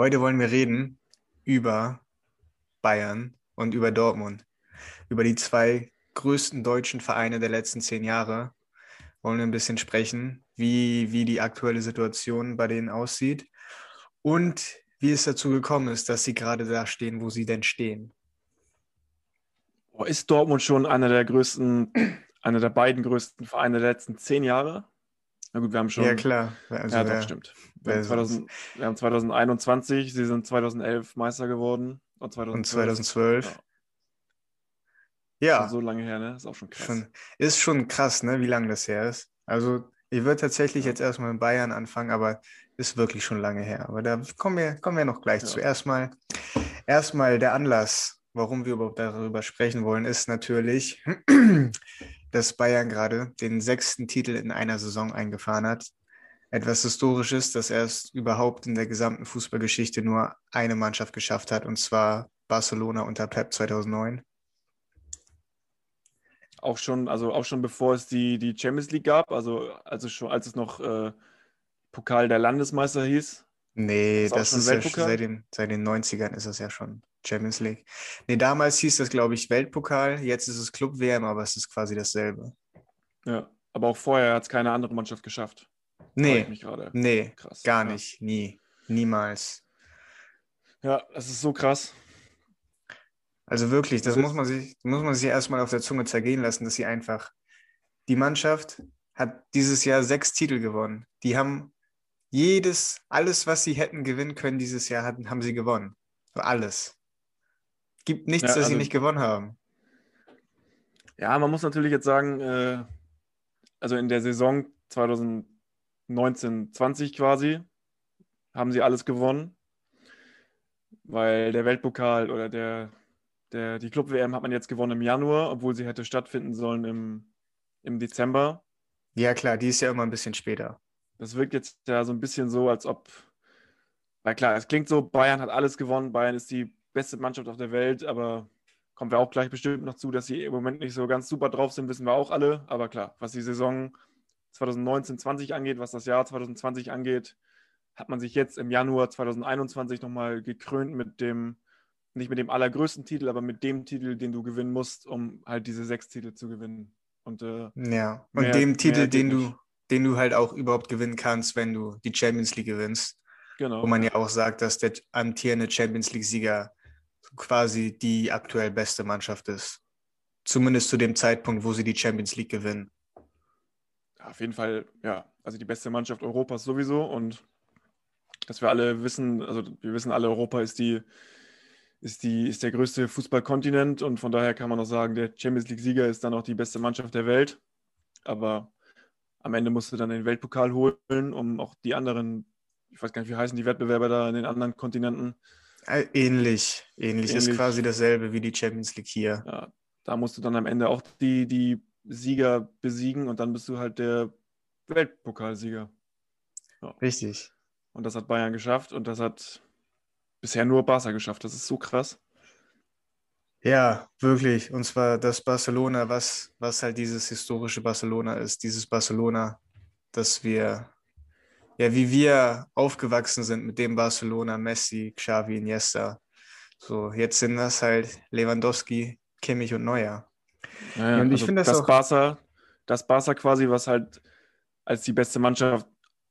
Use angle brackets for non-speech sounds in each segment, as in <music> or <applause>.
Heute wollen wir reden über Bayern und über Dortmund. Über die zwei größten deutschen Vereine der letzten zehn Jahre wollen wir ein bisschen sprechen, wie, wie die aktuelle Situation bei denen aussieht und wie es dazu gekommen ist, dass sie gerade da stehen, wo sie denn stehen. Ist Dortmund schon einer der größten, einer der beiden größten Vereine der letzten zehn Jahre? Na gut, wir haben schon. Ja, klar. Also, ja, doch, stimmt. Wir haben, 2000, wir haben, 2021, sie sind 2011 Meister geworden. Und 2012. Und 2012. Ja. ja. So lange her, ne? Ist auch schon krass. Schon, ist schon krass, ne? Wie lange das her ist. Also, ich würde tatsächlich ja. jetzt erstmal in Bayern anfangen, aber ist wirklich schon lange her. Aber da kommen wir, kommen wir noch gleich ja. zu. Erstmal, erstmal der Anlass, warum wir überhaupt darüber sprechen wollen, ist natürlich, dass Bayern gerade den sechsten Titel in einer Saison eingefahren hat. Etwas Historisches, dass erst überhaupt in der gesamten Fußballgeschichte nur eine Mannschaft geschafft hat, und zwar Barcelona unter Pep 2009. Auch schon, also auch schon bevor es die, die Champions League gab, also, also schon, als es noch äh, Pokal der Landesmeister hieß. Nee, das, das ist ja schon seit den, seit den 90ern ist das ja schon. Champions League. Nee, damals hieß das, glaube ich, Weltpokal. Jetzt ist es Club-WM, aber es ist quasi dasselbe. Ja, aber auch vorher hat es keine andere Mannschaft geschafft. Nee, nee, krass. gar ja. nicht, nie, niemals. Ja, das ist so krass. Also wirklich, das, das muss man sich, muss man sich erstmal auf der Zunge zergehen lassen, dass sie einfach, die Mannschaft hat dieses Jahr sechs Titel gewonnen. Die haben jedes, alles, was sie hätten gewinnen können dieses Jahr, hatten, haben sie gewonnen. Alles. Gibt nichts, ja, dass also, sie nicht gewonnen haben. Ja, man muss natürlich jetzt sagen, äh, also in der Saison 2019-20 quasi haben sie alles gewonnen, weil der Weltpokal oder der, der, die Club-WM hat man jetzt gewonnen im Januar, obwohl sie hätte stattfinden sollen im, im Dezember. Ja, klar, die ist ja immer ein bisschen später. Das wirkt jetzt ja so ein bisschen so, als ob, weil klar, es klingt so, Bayern hat alles gewonnen, Bayern ist die beste Mannschaft auf der Welt, aber kommen wir auch gleich bestimmt noch zu, dass sie im Moment nicht so ganz super drauf sind, wissen wir auch alle. Aber klar, was die Saison 2019-20 angeht, was das Jahr 2020 angeht, hat man sich jetzt im Januar 2021 nochmal gekrönt mit dem, nicht mit dem allergrößten Titel, aber mit dem Titel, den du gewinnen musst, um halt diese sechs Titel zu gewinnen. Und, äh, ja, und mehr, dem Titel, den du, den du halt auch überhaupt gewinnen kannst, wenn du die Champions League gewinnst. Genau. Wo man ja auch sagt, dass der amtierende Champions League-Sieger quasi die aktuell beste Mannschaft ist. Zumindest zu dem Zeitpunkt, wo sie die Champions League gewinnen. Auf jeden Fall, ja. Also die beste Mannschaft Europas sowieso. Und dass wir alle wissen, also wir wissen alle, Europa ist die, ist die, ist der größte Fußballkontinent und von daher kann man auch sagen, der Champions League-Sieger ist dann auch die beste Mannschaft der Welt. Aber am Ende musst du dann den Weltpokal holen, um auch die anderen, ich weiß gar nicht, wie heißen die Wettbewerber da in den anderen Kontinenten, Ähnlich, ähnlich, ähnlich, ist quasi dasselbe wie die Champions League hier. Ja, da musst du dann am Ende auch die, die Sieger besiegen und dann bist du halt der Weltpokalsieger. Ja. Richtig. Und das hat Bayern geschafft und das hat bisher nur Barca geschafft. Das ist so krass. Ja, wirklich. Und zwar das Barcelona, was, was halt dieses historische Barcelona ist. Dieses Barcelona, das wir ja, wie wir aufgewachsen sind mit dem Barcelona, Messi, Xavi, Iniesta. So, jetzt sind das halt Lewandowski, Kimmich und Neuer. Ja, ja, und ich also finde das, das auch Barca, das Barca quasi, was halt als die beste Mannschaft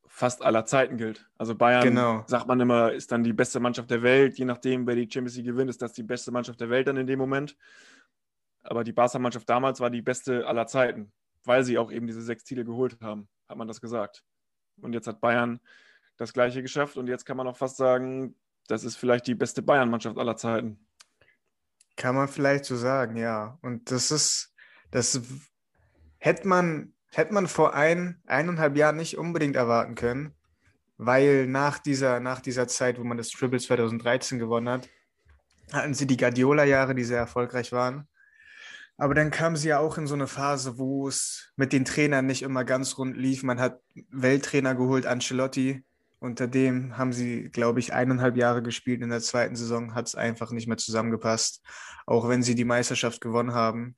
fast aller Zeiten gilt. Also Bayern, genau. sagt man immer, ist dann die beste Mannschaft der Welt. Je nachdem, wer die Champions League gewinnt, ist das die beste Mannschaft der Welt dann in dem Moment. Aber die Barca-Mannschaft damals war die beste aller Zeiten, weil sie auch eben diese sechs Titel geholt haben, hat man das gesagt. Und jetzt hat Bayern das Gleiche geschafft. Und jetzt kann man auch fast sagen, das ist vielleicht die beste Bayern-Mannschaft aller Zeiten. Kann man vielleicht so sagen, ja. Und das ist, das hätte man, hätte man vor ein, eineinhalb Jahren nicht unbedingt erwarten können, weil nach dieser, nach dieser Zeit, wo man das Triple 2013 gewonnen hat, hatten sie die Guardiola-Jahre, die sehr erfolgreich waren. Aber dann kam sie ja auch in so eine Phase, wo es mit den Trainern nicht immer ganz rund lief. Man hat Welttrainer geholt, Ancelotti. Unter dem haben sie, glaube ich, eineinhalb Jahre gespielt. In der zweiten Saison hat es einfach nicht mehr zusammengepasst. Auch wenn sie die Meisterschaft gewonnen haben.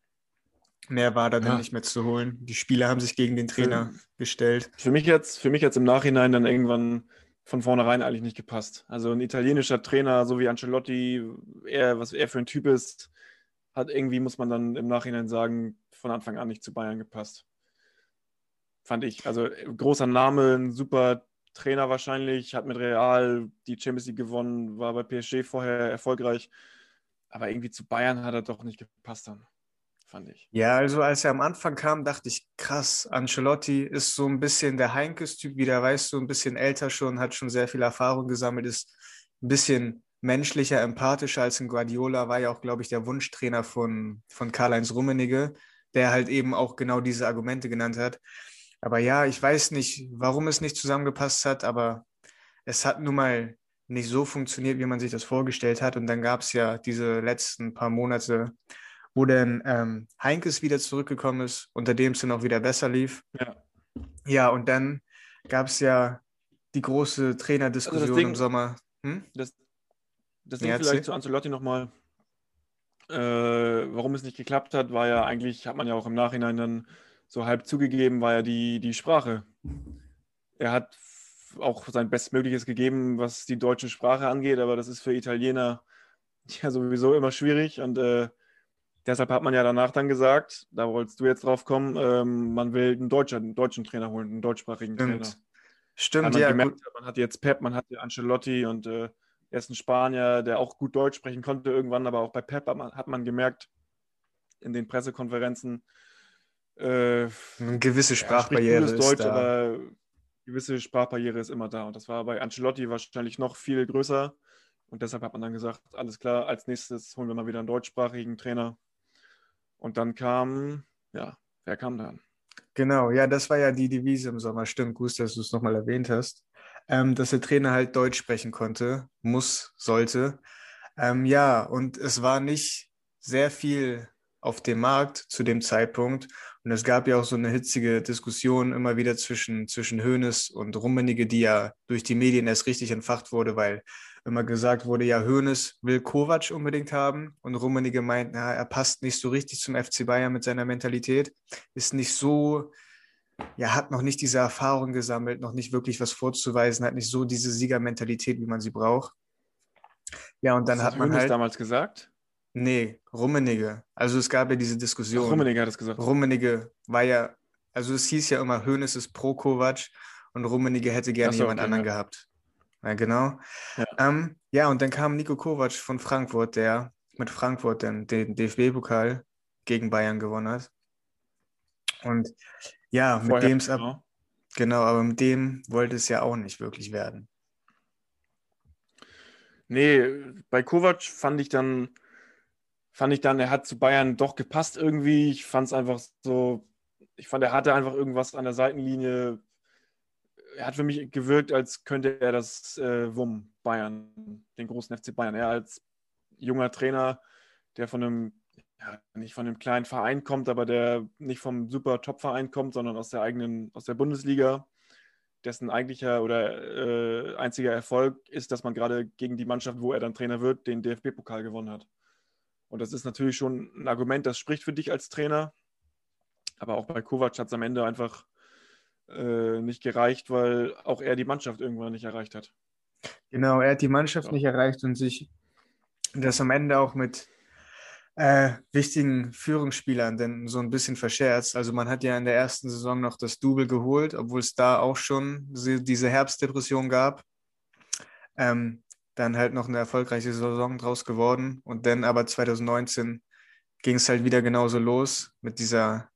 Mehr war da ja. dann nicht mehr zu holen. Die Spieler haben sich gegen den Trainer für, gestellt. Für mich, jetzt, für mich jetzt im Nachhinein dann irgendwann von vornherein eigentlich nicht gepasst. Also ein italienischer Trainer, so wie Ancelotti, er, was er für ein Typ ist, hat irgendwie, muss man dann im Nachhinein sagen, von Anfang an nicht zu Bayern gepasst. Fand ich. Also großer Name, ein super Trainer wahrscheinlich, hat mit Real die Champions League gewonnen, war bei PSG vorher erfolgreich. Aber irgendwie zu Bayern hat er doch nicht gepasst dann, fand ich. Ja, also als er am Anfang kam, dachte ich, krass, Ancelotti ist so ein bisschen der Heinkes-Typ wieder, weißt du, ein bisschen älter schon, hat schon sehr viel Erfahrung gesammelt, ist ein bisschen menschlicher, empathischer als ein Guardiola, war ja auch, glaube ich, der Wunschtrainer von, von Karl-Heinz Rummenigge, der halt eben auch genau diese Argumente genannt hat. Aber ja, ich weiß nicht, warum es nicht zusammengepasst hat, aber es hat nun mal nicht so funktioniert, wie man sich das vorgestellt hat. Und dann gab es ja diese letzten paar Monate, wo dann ähm, Heinkes wieder zurückgekommen ist, unter dem es dann auch wieder besser lief. Ja, ja und dann gab es ja die große Trainerdiskussion also Ding, im Sommer. Hm? Das, das Ding ja, vielleicht zu Ancelotti nochmal, äh, warum es nicht geklappt hat, war ja eigentlich, hat man ja auch im Nachhinein dann so halb zugegeben, war ja die, die Sprache. Er hat auch sein Bestmögliches gegeben, was die deutsche Sprache angeht, aber das ist für Italiener ja sowieso immer schwierig und äh, deshalb hat man ja danach dann gesagt, da wolltest du jetzt drauf kommen, ähm, man will einen, Deutscher, einen deutschen Trainer holen, einen deutschsprachigen Stimmt. Trainer. Stimmt, ja. Gemerkt, man hat jetzt Pep, man hat ja Ancelotti und äh, er ist ein Spanier, der auch gut Deutsch sprechen konnte irgendwann, aber auch bei Pep hat man, gemerkt in den Pressekonferenzen, äh, eine gewisse Sprachbarriere ist Deutsch, da. aber gewisse Sprachbarriere ist immer da. Und das war bei Ancelotti wahrscheinlich noch viel größer. Und deshalb hat man dann gesagt, alles klar, als nächstes holen wir mal wieder einen deutschsprachigen Trainer. Und dann kam, ja, wer kam dann? Genau, ja, das war ja die Devise im Sommer. Stimmt, gut, dass du es nochmal erwähnt hast. Ähm, dass der Trainer halt Deutsch sprechen konnte, muss, sollte. Ähm, ja, und es war nicht sehr viel auf dem Markt zu dem Zeitpunkt. Und es gab ja auch so eine hitzige Diskussion immer wieder zwischen, zwischen Hoeneß und Rummenigge, die ja durch die Medien erst richtig entfacht wurde, weil immer gesagt wurde, ja, Hoeneß will Kovac unbedingt haben und Rummenigge meint, na, er passt nicht so richtig zum FC Bayern mit seiner Mentalität, ist nicht so, ja, hat noch nicht diese Erfahrung gesammelt, noch nicht wirklich was vorzuweisen, hat nicht so diese Siegermentalität, wie man sie braucht. Ja, und dann das hat man Hoeneß halt damals gesagt. Nee, Rummenigge. Also es gab ja diese Diskussion. Ach, Rummenigge hat es gesagt. Rummenigge war ja, also es hieß ja immer, Hoeneß ist pro Kovac und Rummenigge hätte gerne so, jemand okay, anderen ja. gehabt. Ja, genau. Ja. Ähm, ja, und dann kam Nico Kovac von Frankfurt, der mit Frankfurt den, den DFB-Pokal gegen Bayern gewonnen hat. Und ja, mit dem es ab, genau. genau, aber mit dem wollte es ja auch nicht wirklich werden. Nee, bei Kovac fand ich dann, fand ich dann, er hat zu Bayern doch gepasst irgendwie. Ich fand es einfach so, ich fand, er hatte einfach irgendwas an der Seitenlinie. Er hat für mich gewirkt, als könnte er das äh, WUM Bayern, den großen FC Bayern. Er als junger Trainer, der von einem, ja, nicht von einem kleinen Verein kommt, aber der nicht vom super Top-Verein kommt, sondern aus der eigenen, aus der Bundesliga, dessen eigentlicher oder äh, einziger Erfolg ist, dass man gerade gegen die Mannschaft, wo er dann Trainer wird, den DFB-Pokal gewonnen hat. Und das ist natürlich schon ein Argument, das spricht für dich als Trainer. Aber auch bei Kovac hat es am Ende einfach äh, nicht gereicht, weil auch er die Mannschaft irgendwann nicht erreicht hat. Genau, er hat die Mannschaft ja. nicht erreicht und sich das am Ende auch mit äh, wichtigen Führungsspielern denn so ein bisschen verscherzt. Also man hat ja in der ersten Saison noch das Double geholt, obwohl es da auch schon diese Herbstdepression gab. Ähm, dann halt noch eine erfolgreiche Saison draus geworden. Und dann aber 2019 ging es halt wieder genauso los mit dieser,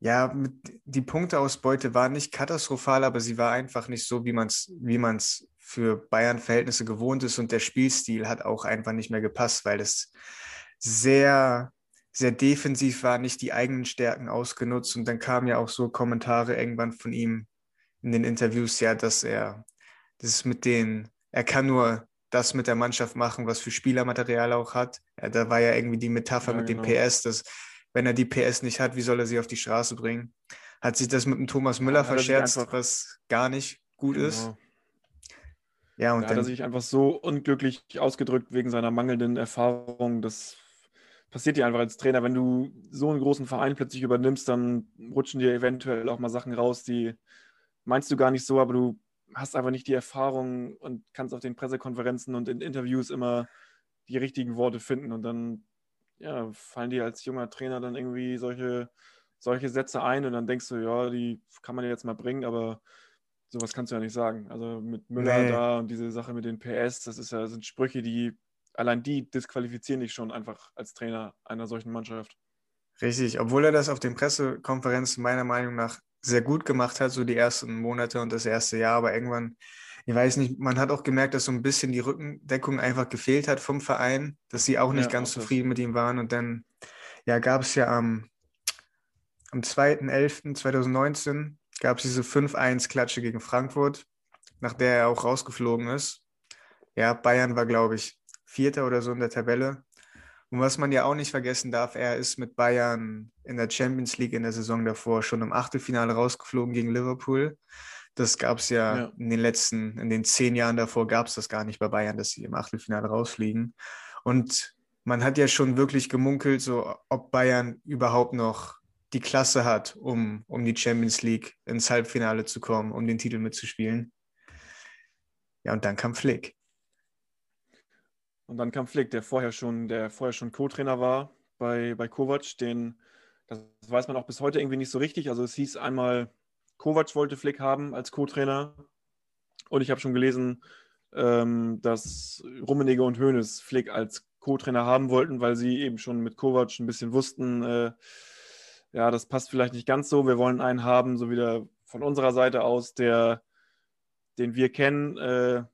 ja, mit, die Punkteausbeute war nicht katastrophal, aber sie war einfach nicht so, wie man es wie man's für Bayern-Verhältnisse gewohnt ist. Und der Spielstil hat auch einfach nicht mehr gepasst, weil es sehr, sehr defensiv war, nicht die eigenen Stärken ausgenutzt. Und dann kamen ja auch so Kommentare irgendwann von ihm in den Interviews, ja, dass er das mit den er kann nur das mit der Mannschaft machen, was für Spielermaterial auch hat. Ja, da war ja irgendwie die Metapher ja, mit genau. dem PS, dass wenn er die PS nicht hat, wie soll er sie auf die Straße bringen? Hat sich das mit dem Thomas Müller ja, verscherzt, was gar nicht gut genau. ist. Ja, und da dann hat er sich einfach so unglücklich ausgedrückt wegen seiner mangelnden Erfahrung. Das passiert dir einfach als Trainer. Wenn du so einen großen Verein plötzlich übernimmst, dann rutschen dir eventuell auch mal Sachen raus, die meinst du gar nicht so, aber du hast einfach nicht die Erfahrung und kannst auf den Pressekonferenzen und in Interviews immer die richtigen Worte finden. Und dann ja, fallen dir als junger Trainer dann irgendwie solche, solche Sätze ein und dann denkst du, ja, die kann man jetzt mal bringen, aber sowas kannst du ja nicht sagen. Also mit Müller nee. da und diese Sache mit den PS, das ist ja, das sind Sprüche, die allein die disqualifizieren dich schon einfach als Trainer einer solchen Mannschaft. Richtig, obwohl er das auf den Pressekonferenzen meiner Meinung nach sehr gut gemacht hat, so die ersten Monate und das erste Jahr, aber irgendwann, ich weiß nicht, man hat auch gemerkt, dass so ein bisschen die Rückendeckung einfach gefehlt hat vom Verein, dass sie auch nicht ja, ganz auch zufrieden mit ihm waren und dann ja, gab es ja am, am 2.11.2019 gab es diese 5-1-Klatsche gegen Frankfurt, nach der er auch rausgeflogen ist. Ja, Bayern war, glaube ich, Vierter oder so in der Tabelle. Und was man ja auch nicht vergessen darf, er ist mit Bayern in der Champions League in der Saison davor schon im Achtelfinale rausgeflogen gegen Liverpool. Das gab es ja, ja, in den letzten, in den zehn Jahren davor gab es das gar nicht bei Bayern, dass sie im Achtelfinale rausfliegen. Und man hat ja schon wirklich gemunkelt, so ob Bayern überhaupt noch die Klasse hat, um, um die Champions League ins Halbfinale zu kommen, um den Titel mitzuspielen. Ja, und dann kam Flick. Und dann kam Flick, der vorher schon, der vorher schon Co-Trainer war bei, bei Kovac, den, das weiß man auch bis heute irgendwie nicht so richtig. Also es hieß einmal, Kovac wollte Flick haben als Co-Trainer. Und ich habe schon gelesen, ähm, dass Rummenigge und Hoeneß Flick als Co-Trainer haben wollten, weil sie eben schon mit Kovac ein bisschen wussten, äh, ja, das passt vielleicht nicht ganz so. Wir wollen einen haben, so wieder von unserer Seite aus, der, den wir kennen äh,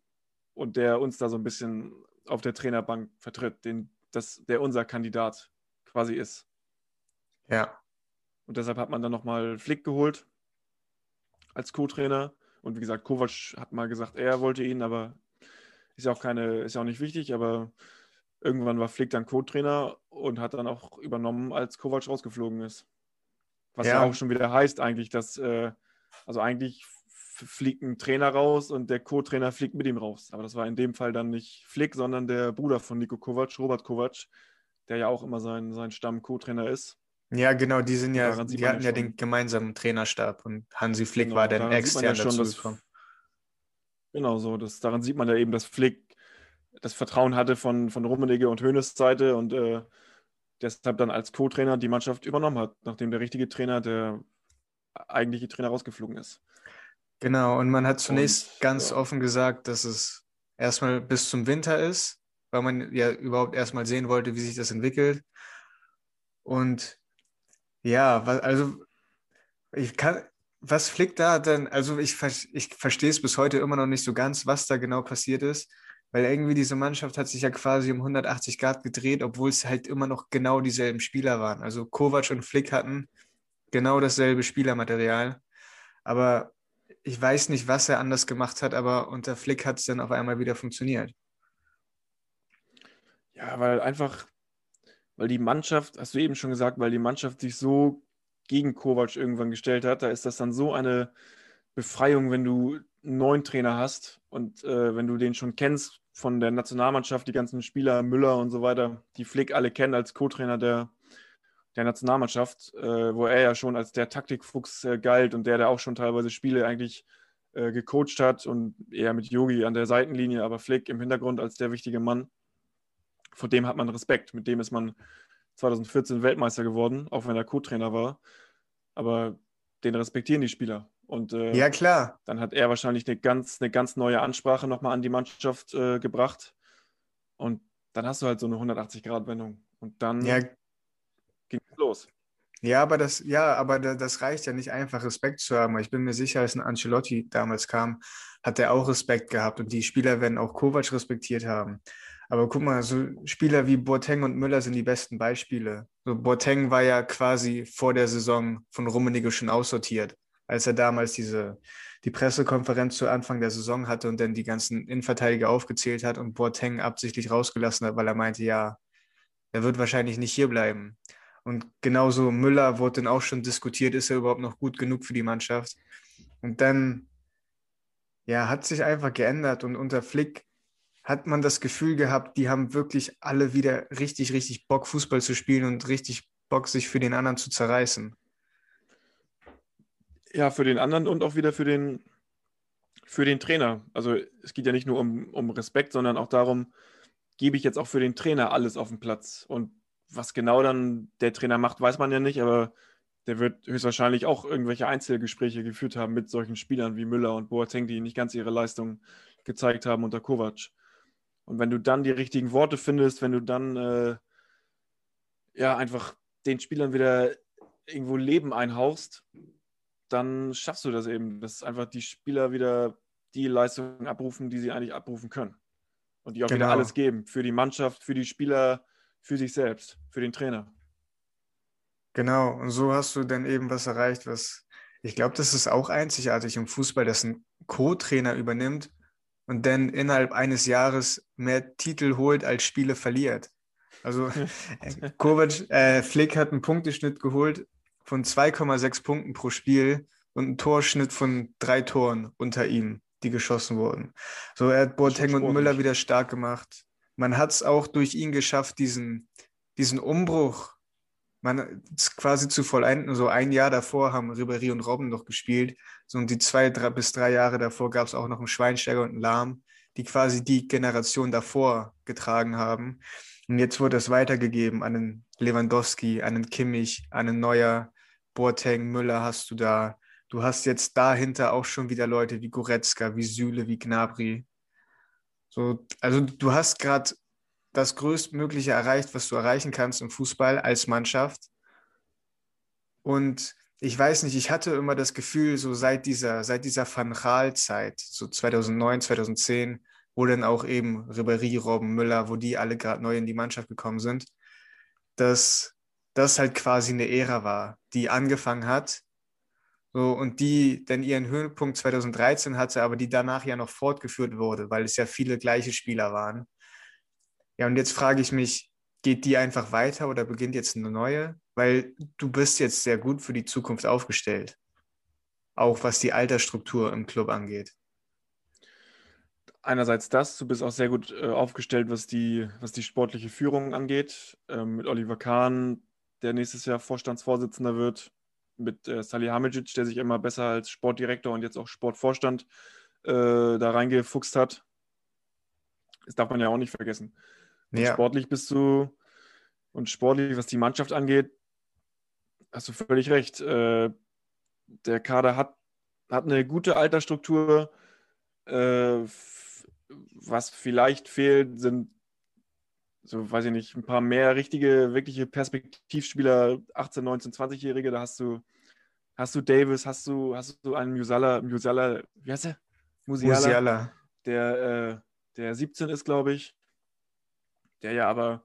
und der uns da so ein bisschen auf der Trainerbank vertritt, den, das, der unser Kandidat quasi ist. Ja. Und deshalb hat man dann nochmal Flick geholt als Co-Trainer. Und wie gesagt, Kovac hat mal gesagt, er wollte ihn, aber ist ja auch keine, ist ja auch nicht wichtig, aber irgendwann war Flick dann Co-Trainer und hat dann auch übernommen, als Kovac rausgeflogen ist. Was ja, ja auch schon wieder heißt eigentlich, dass, äh, also eigentlich fliegt ein Trainer raus und der Co-Trainer fliegt mit ihm raus. Aber das war in dem Fall dann nicht Flick, sondern der Bruder von Nico Kovac, Robert Kovac, der ja auch immer sein, sein Stamm-Co-Trainer ist. Ja, genau, die sind ja, die hatten ja, den gemeinsamen Trainerstab und Hansi Flick genau, war dann extern ja dazu das, gekommen. Genau so, das, daran sieht man ja eben, dass Flick das Vertrauen hatte von, von Rummenigge und Hoeneß Seite und äh, deshalb dann als Co-Trainer die Mannschaft übernommen hat, nachdem der richtige Trainer, der eigentliche Trainer rausgeflogen ist. Genau, und man hat zunächst und, ganz ja. offen gesagt, dass es erstmal bis zum Winter ist, weil man ja überhaupt erstmal sehen wollte, wie sich das entwickelt. Und ja, also ich kann, was flickt da denn? Also ich, ich verstehe es bis heute immer noch nicht so ganz, was da genau passiert ist, weil irgendwie diese Mannschaft hat sich ja quasi um 180 Grad gedreht, obwohl es halt immer noch genau dieselben Spieler waren. Also Kovac und Flick hatten genau dasselbe Spielermaterial. Aber ich weiß nicht, was er anders gemacht hat, aber unter Flick hat es dann auf einmal wieder funktioniert. Ja, weil einfach, weil die Mannschaft, hast du eben schon gesagt, weil die Mannschaft sich so gegen Kovac irgendwann gestellt hat, da ist das dann so eine Befreiung, wenn du einen neuen Trainer hast und äh, wenn du den schon kennst von der Nationalmannschaft, die ganzen Spieler, Müller und so weiter, die Flick alle kennen als Co-Trainer der, der Nationalmannschaft, äh, wo er ja schon als der Taktikfuchs äh, galt und der, der auch schon teilweise Spiele eigentlich äh, gecoacht hat und eher mit Yogi an der Seitenlinie, aber Flick im Hintergrund als der wichtige Mann. Vor dem hat man Respekt. Mit dem ist man 2014 Weltmeister geworden, auch wenn er Co-Trainer war. Aber den respektieren die Spieler. Und äh, ja, klar. Dann hat er wahrscheinlich eine ganz, eine ganz neue Ansprache nochmal an die Mannschaft äh, gebracht. Und dann hast du halt so eine 180-Grad-Wendung. Und dann ja, ging los. Ja, aber das, ja, aber das reicht ja nicht einfach, Respekt zu haben. Ich bin mir sicher, als ein Ancelotti damals kam, hat er auch Respekt gehabt und die Spieler werden auch Kovac respektiert haben. Aber guck mal, so Spieler wie Boateng und Müller sind die besten Beispiele. So Boateng war ja quasi vor der Saison von Rummenigge schon aussortiert, als er damals diese die Pressekonferenz zu Anfang der Saison hatte und dann die ganzen Innenverteidiger aufgezählt hat und Boateng absichtlich rausgelassen hat, weil er meinte, ja, er wird wahrscheinlich nicht hier bleiben. Und genauso Müller wurde dann auch schon diskutiert, ist er überhaupt noch gut genug für die Mannschaft? Und dann, ja, hat sich einfach geändert und unter Flick hat man das Gefühl gehabt, die haben wirklich alle wieder richtig, richtig Bock, Fußball zu spielen und richtig Bock, sich für den anderen zu zerreißen. Ja, für den anderen und auch wieder für den, für den Trainer. Also es geht ja nicht nur um, um Respekt, sondern auch darum, gebe ich jetzt auch für den Trainer alles auf den Platz. Und was genau dann der Trainer macht, weiß man ja nicht, aber der wird höchstwahrscheinlich auch irgendwelche Einzelgespräche geführt haben mit solchen Spielern wie Müller und Boateng, die nicht ganz ihre Leistung gezeigt haben unter Kovac. Und wenn du dann die richtigen Worte findest, wenn du dann äh, ja einfach den Spielern wieder irgendwo Leben einhauchst, dann schaffst du das eben, dass einfach die Spieler wieder die Leistung abrufen, die sie eigentlich abrufen können. Und die auch genau. wieder alles geben. Für die Mannschaft, für die Spieler, für sich selbst, für den Trainer. Genau, und so hast du dann eben was erreicht, was ich glaube, das ist auch einzigartig im Fußball, dass ein Co-Trainer übernimmt und dann innerhalb eines Jahres mehr Titel holt, als Spiele verliert. Also <laughs> Kovac, äh, Flick hat einen Punkteschnitt geholt von 2,6 Punkten pro Spiel und einen Torschnitt von drei Toren unter ihm, die geschossen wurden. So, er hat Boateng und Müller wieder stark gemacht. Man hat es auch durch ihn geschafft, diesen, diesen Umbruch man quasi zu vollenden. So ein Jahr davor haben Ribéry und Robben noch gespielt. So und die zwei drei, bis drei Jahre davor gab es auch noch einen Schweinsteiger und einen Lahm, die quasi die Generation davor getragen haben. Und jetzt wurde es weitergegeben an den Lewandowski, an den Kimmich, an den Neuer, Boateng, Müller hast du da. Du hast jetzt dahinter auch schon wieder Leute wie Goretzka, wie Süle, wie Gnabry. So, also du hast gerade das Größtmögliche erreicht, was du erreichen kannst im Fußball als Mannschaft. Und ich weiß nicht, ich hatte immer das Gefühl, so seit dieser, seit dieser Van Gaal-Zeit, so 2009, 2010, wo dann auch eben Ribéry, Robben, Müller, wo die alle gerade neu in die Mannschaft gekommen sind, dass das halt quasi eine Ära war, die angefangen hat so, und die dann ihren Höhepunkt 2013 hatte, aber die danach ja noch fortgeführt wurde, weil es ja viele gleiche Spieler waren. Ja, und jetzt frage ich mich, geht die einfach weiter oder beginnt jetzt eine neue? Weil du bist jetzt sehr gut für die Zukunft aufgestellt. Auch was die Altersstruktur im Club angeht. Einerseits das, du bist auch sehr gut äh, aufgestellt, was die, was die sportliche Führung angeht. Ähm, mit Oliver Kahn, der nächstes Jahr Vorstandsvorsitzender wird, mit äh, Salihamidzic, der sich immer besser als Sportdirektor und jetzt auch Sportvorstand äh, da reingefuchst hat. Das darf man ja auch nicht vergessen. Ja. Sportlich bist du und sportlich, was die Mannschaft angeht, hast du völlig recht. Äh, der Kader hat, hat eine gute Altersstruktur. Äh, was vielleicht fehlt, sind so, weiß ich nicht, ein paar mehr richtige, wirkliche Perspektivspieler, 18, 19, 20-Jährige. Da hast du, hast du Davis, hast du, hast du einen Musala, Musala, wie heißt der? Musiala, Musiala. Der, äh, der 17 ist, glaube ich der ja aber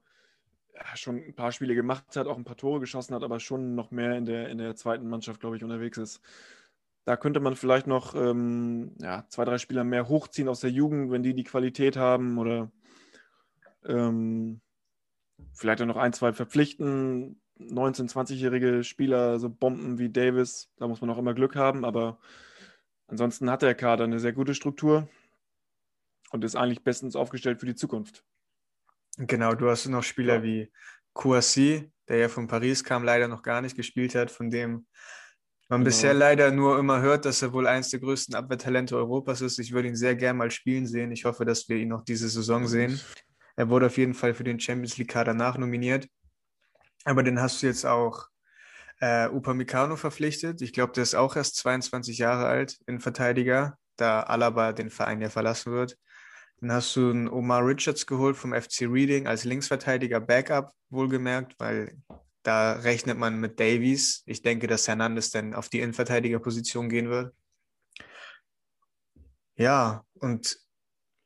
schon ein paar Spiele gemacht hat, auch ein paar Tore geschossen hat, aber schon noch mehr in der, in der zweiten Mannschaft, glaube ich, unterwegs ist. Da könnte man vielleicht noch ähm, ja, zwei, drei Spieler mehr hochziehen aus der Jugend, wenn die die Qualität haben oder ähm, vielleicht auch noch ein, zwei verpflichten. 19-, 20-jährige Spieler, so Bomben wie Davis, da muss man auch immer Glück haben, aber ansonsten hat der Kader eine sehr gute Struktur und ist eigentlich bestens aufgestellt für die Zukunft. Genau, du hast noch Spieler ja. wie Kouassi, der ja von Paris kam, leider noch gar nicht gespielt hat, von dem man genau. bisher leider nur immer hört, dass er wohl eines der größten Abwehrtalente Europas ist. Ich würde ihn sehr gerne mal spielen sehen. Ich hoffe, dass wir ihn noch diese Saison sehen. Er wurde auf jeden Fall für den Champions League Kader nachnominiert. Aber den hast du jetzt auch äh, Upamecano verpflichtet. Ich glaube, der ist auch erst 22 Jahre alt, in Verteidiger, da Alaba den Verein ja verlassen wird. Dann hast du einen Omar Richards geholt vom FC Reading als Linksverteidiger Backup, wohlgemerkt, weil da rechnet man mit Davies. Ich denke, dass Hernandez dann auf die Innenverteidigerposition gehen wird. Ja, und